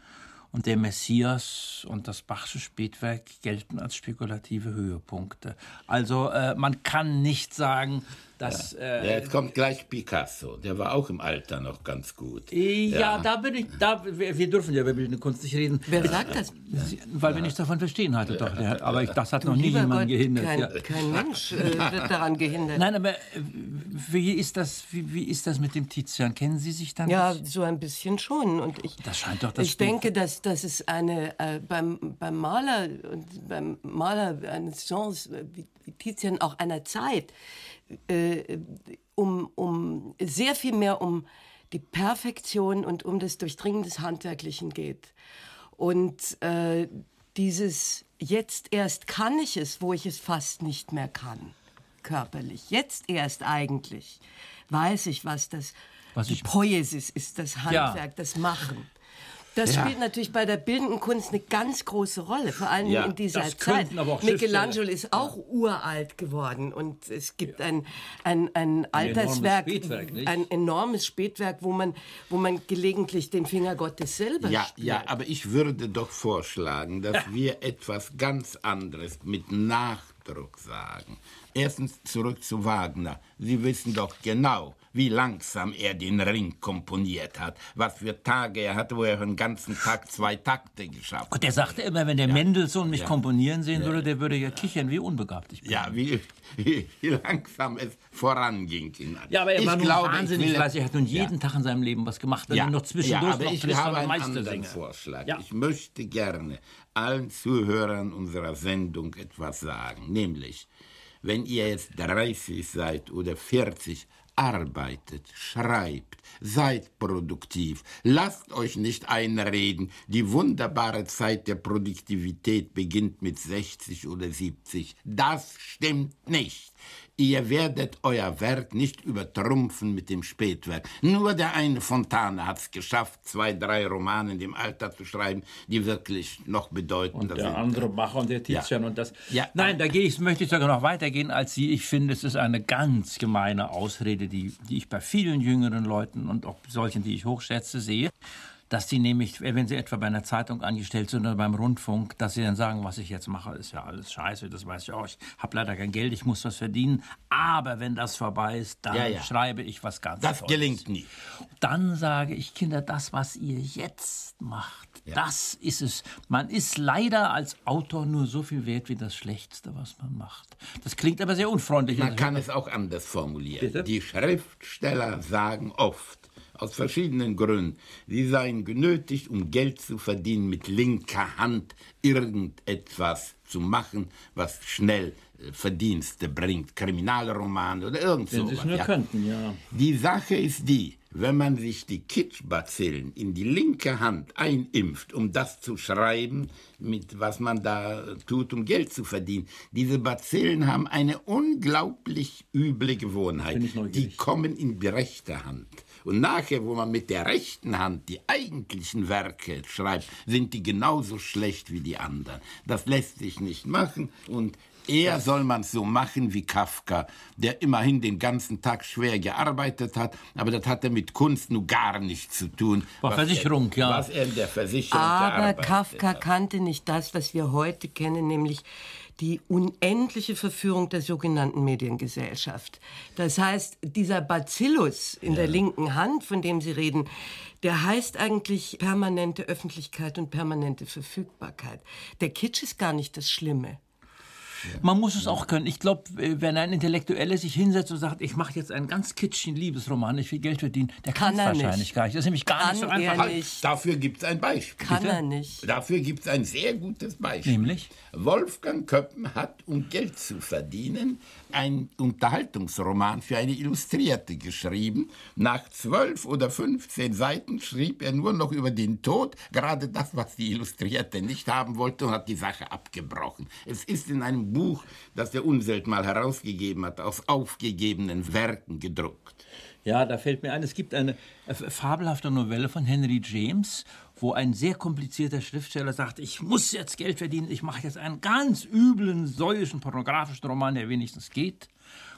E: und der Messias und das Bachsche Spätwerk gelten als spekulative Höhepunkte. Also äh, man kann nicht sagen, dass...
D: Ja,
E: Äh,
D: jetzt kommt gleich Picasso. Der war auch im Alter noch ganz gut.
E: ja, da bin ich, da, wir, wir dürfen ja über bildende Kunst nicht reden.
C: Wer sagt das?
E: Weil wir nichts davon verstehen hatte doch. Der, aber ich, das hat noch nie jemand
C: Gott,
E: gehindert.
C: kein,
E: ja.
C: kein Mensch äh, wird daran gehindert.
E: Nein, aber äh, wie ist das, wie, wie ist das mit dem Tizian? Kennen Sie sich dann?
C: Ja,
E: nicht?
C: so ein bisschen schon. Und ich,
E: Das scheint doch das
C: ich
E: Spiel-
C: denke, dass, dass es eine, äh, beim, beim Maler und beim Maler eines Genres wie, wie Tizian auch einer Zeit äh, um, um sehr viel mehr um die Perfektion und um das Durchdringen des Handwerklichen geht. Und äh, dieses jetzt erst kann ich es, wo ich es fast nicht mehr kann, körperlich. Jetzt erst eigentlich weiß ich, was das
E: Was
C: die
E: ich-
C: Poiesis ist, das Handwerk, das Machen. Das
D: Ja.
C: spielt natürlich bei der bildenden Kunst eine ganz große Rolle, vor allem
D: Ja,
C: in dieser Zeit. Michelangelo ist auch uralt geworden und es gibt ein, ein, ein Alterswerk,
E: Spätwerk, nicht?
C: ein enormes Spätwerk, wo man, wo man gelegentlich den Finger Gottes selber
D: Ja,
C: spürt.
D: ja, aber ich würde doch vorschlagen, dass wir etwas ganz anderes mit Nachdruck sagen. Erstens zurück zu Wagner. Sie wissen doch genau, wie langsam er den Ring komponiert hat, was für Tage er hatte, wo er den ganzen Tag zwei Takte geschafft
E: Und der sagte immer, wenn der Mendelssohn mich
D: Ja.
E: komponieren sehen würde, der würde ja kichern, wie unbegabt ich bin.
D: Ja, wie, wie, wie langsam es voranging. in-
E: Ja, aber er
D: Ich
E: war nun
D: glaube, ich
E: wahnsinnig
D: will-
E: fleißig. Er hat nun
D: Ja.
E: jeden Tag in seinem Leben was gemacht. Wenn
D: Ja,
E: noch zwischendurch
D: ja, aber
E: noch
D: ich habe einen anderen. Vorschlag.
E: Ja.
D: Ich möchte gerne allen Zuhörern unserer Sendung etwas sagen, nämlich, wenn ihr jetzt 30 seid oder 40, arbeitet, schreibt, seid produktiv. Lasst euch nicht einreden, die wunderbare Zeit der Produktivität beginnt mit 60 oder 70. Das stimmt nicht. Ihr werdet euer Werk nicht übertrumpfen mit dem Spätwerk. Nur der eine Fontane hat es geschafft, zwei, drei Romane in dem Alter zu schreiben, die wirklich noch bedeutender
E: Und der
D: sind.
E: andere Bacher und der Tizian
D: Ja.
E: und das.
D: Ja.
E: Nein, da gehe ich, möchte ich sogar noch weitergehen als Sie. Ich finde, es ist eine ganz gemeine Ausrede, die, die ich bei vielen jüngeren Leuten und auch solchen, die ich hochschätze, sehe. Dass die nämlich, wenn sie etwa bei einer Zeitung angestellt sind oder beim Rundfunk, dass sie dann sagen, was ich jetzt mache, ist ja alles scheiße, das weiß ich auch. Ich habe leider kein Geld, ich muss was verdienen. Aber wenn das vorbei ist, dann
D: Ja, ja.
E: schreibe ich was ganz
D: Das
E: Tolles.
D: gelingt nie.
E: Dann sage ich, Kinder, das, was ihr jetzt macht, das ist es. Man ist leider als Autor nur so viel wert wie das Schlechteste, was man macht. Das klingt aber sehr unfreundlich.
D: Man kann es auch anders formulieren.
E: Bitte?
D: Die Schriftsteller sagen oft, aus verschiedenen Gründen, sie seien genötigt, um Geld zu verdienen, mit linker Hand irgendetwas zu machen, was schnell äh, Verdienste bringt. Kriminalromane oder irgend
E: Wenn
D: so.
E: sie es nur könnten, ja.
D: Die Sache ist die, wenn man sich die Kitschbazillen in die linke Hand einimpft, um das zu schreiben, mit was man da tut, um Geld zu verdienen, diese Bazillen haben eine unglaublich üble Gewohnheit. Die kommen in die rechte Hand. Und nachher, wo man mit der rechten Hand die eigentlichen Werke schreibt, sind die genauso schlecht wie die anderen. Das lässt sich nicht machen und Eher soll man es so machen wie Kafka, der immerhin den ganzen Tag schwer gearbeitet hat, aber das hatte mit Kunst nun gar nichts zu tun.
E: War
D: was
E: Versicherung,
D: er,
E: ja.
D: Was er in der Versicherung
C: Aber Kafka
D: hat.
C: kannte nicht das, was wir heute kennen, nämlich die unendliche Verführung der sogenannten Mediengesellschaft. Das heißt, dieser Bacillus in der linken Hand, von dem Sie reden, der heißt eigentlich permanente Öffentlichkeit und permanente Verfügbarkeit. Der Kitsch ist gar nicht das Schlimme.
E: Man muss es auch können. Ich glaube, wenn ein Intellektueller sich hinsetzt und sagt, ich mache jetzt einen ganz kitschigen Liebesroman, ich will Geld verdienen, der kann
C: Kann
E: es wahrscheinlich
C: nicht.
E: gar nicht. Das ist nämlich gar
C: Kann
E: nicht so einfach.
D: Halt,
C: nicht.
D: dafür gibt es ein Beispiel.
C: Kann er nicht.
D: Dafür gibt es ein sehr gutes Beispiel.
E: Nämlich?
D: Wolfgang Köppen hat, um Geld zu verdienen, einen Unterhaltungsroman für eine Illustrierte geschrieben. Nach zwölf oder 15 Seiten schrieb er nur noch über den Tod, gerade das, was die Illustrierte nicht haben wollte, und hat die Sache abgebrochen. Es ist in einem Buch, das der Unselt mal herausgegeben hat, aus aufgegebenen Werken gedruckt.
E: Ja, da fällt mir ein, es gibt eine fabelhafte Novelle von Henry James, wo ein sehr komplizierter Schriftsteller sagt, ich muss jetzt Geld verdienen, ich mache jetzt einen ganz üblen, säuischen, pornografischen Roman, der wenigstens geht.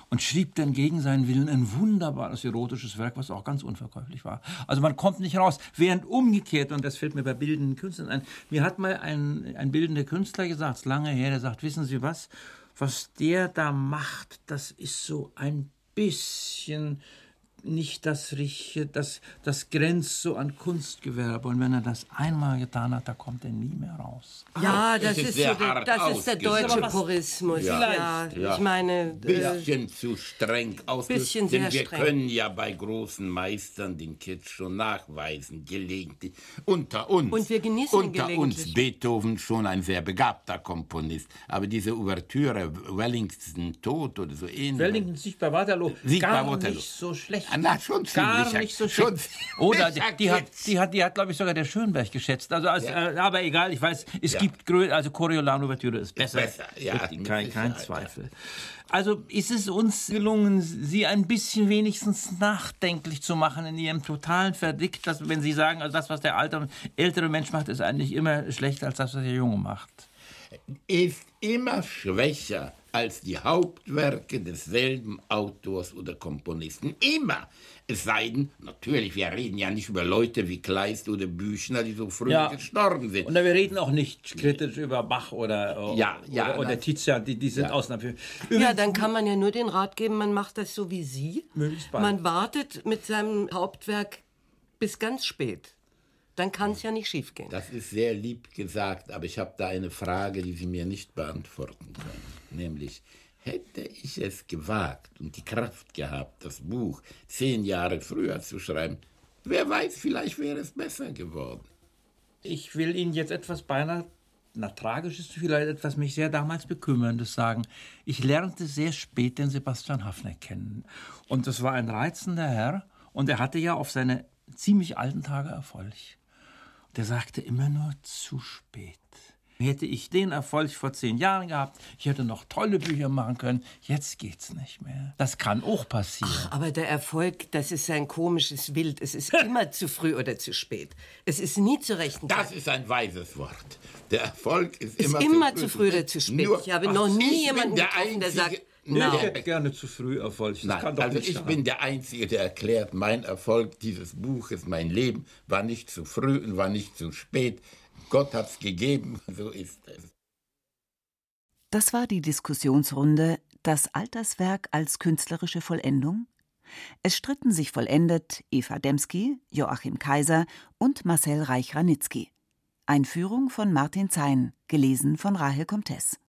E: Und schrieb dann gegen seinen Willen ein wunderbares erotisches Werk, was auch ganz unverkäuflich war. Also man kommt nicht raus. Während umgekehrt, und das fällt mir bei bildenden Künstlern ein, mir hat mal ein, ein bildender Künstler gesagt, lange her, der sagt, wissen Sie was, was der da macht, das ist so ein bisschen nicht das Richtige, das, das grenzt so an Kunstgewerbe. Und wenn er das einmal getan hat, da kommt er nie mehr raus.
C: Ja,
D: das
C: das
D: ist
C: ist, so der, das ist der deutsche Purismus.
D: Ja.
C: Ja,
D: Ja.
C: ich meine, äh,
D: bisschen zu streng ausgedrückt. Denn wir
C: streng.
D: können ja bei großen Meistern den Kitsch schon nachweisen, gelegentlich. Unter uns.
C: Und wir genießen
D: Unter uns Beethoven schon ein sehr begabter Komponist. Aber diese Ouvertüre, Wellington Tod oder so ähnlich.
E: Wellington Sieg bei Waterloo,
D: Sieg bei
E: gar
D: Waterloo.
E: nicht so schlecht.
D: Na, schon
E: Gar
D: ziemlicher-
E: nicht so schlecht. Oder die, die hat, die hat, die hat glaube ich, sogar der Schönberg geschätzt. Also, als,
D: Ja.
E: äh, aber egal, ich weiß, es
D: Ja.
E: gibt Grö also Coriolan-Ouvertüre ist besser.
D: besser, ja,
E: Richtig, kein, kein Zweifel. Also ist es uns gelungen, Sie ein bisschen wenigstens nachdenklich zu machen in Ihrem totalen Verdick, dass, wenn Sie sagen, also das, was der alte, ältere Mensch macht, ist eigentlich immer schlechter als das, was der Junge macht.
D: ist immer schwächer als die Hauptwerke desselben Autors oder Komponisten. Immer. Es sei denn, natürlich, wir reden ja nicht über Leute wie Kleist oder Büchner, die so früh
E: Ja.
D: gestorben sind.
E: Und wir reden auch nicht kritisch über Bach oder,
D: Ja, ja,
E: oder, oder. Tizian, die, die sind
D: Ja.
E: Ausnahme.
C: ja, dann kann man ja nur den Rat geben, man macht das so wie Sie.
E: Möglichst bald.
C: Man wartet mit seinem Hauptwerk bis ganz spät. Dann kann es ja nicht schiefgehen.
D: Das ist sehr lieb gesagt, aber ich habe da eine Frage, die Sie mir nicht beantworten können. Nämlich, hätte ich es gewagt und die Kraft gehabt, das Buch zehn Jahre früher zu schreiben, wer weiß, vielleicht wäre es besser geworden.
E: Ich will Ihnen jetzt etwas beinahe, na tragisches, vielleicht etwas mich sehr damals bekümmerndes sagen. Ich lernte sehr spät den Sebastian Hafner kennen. Und das war ein reizender Herr. Und er hatte ja auf seine ziemlich alten Tage Erfolg. Der sagte immer nur zu spät. Hätte ich den Erfolg vor zehn Jahren gehabt, ich hätte noch tolle Bücher machen können. Jetzt geht's nicht mehr. Das kann auch passieren.
C: Aber der Erfolg, das ist ein komisches Bild. Es ist immer zu früh oder zu spät. Es ist nie zur rechten
D: Das ist ein weises Wort. Der Erfolg ist,
C: Ist
D: immer,
C: immer zu früh oder zu spät.
D: Nur-
C: Ich habe
D: Ach,
C: noch nie jemanden getroffen, der sagt,
D: Nee,
C: no.
D: der-
E: gerne zu früh Erfolg. Das
D: Nein, also ich bin der Einzige, der erklärt, mein Erfolg dieses Buches, mein Leben, war nicht zu früh und war nicht zu spät. Gott hat's gegeben, so ist es.
B: Das war die Diskussionsrunde Das Alterswerk als künstlerische Vollendung. Es stritten sich vollendet Eva Demski, Joachim Kaiser und Marcel Reich-Ranitzky. Einführung von Martin Zein, gelesen von Rahel Comtes.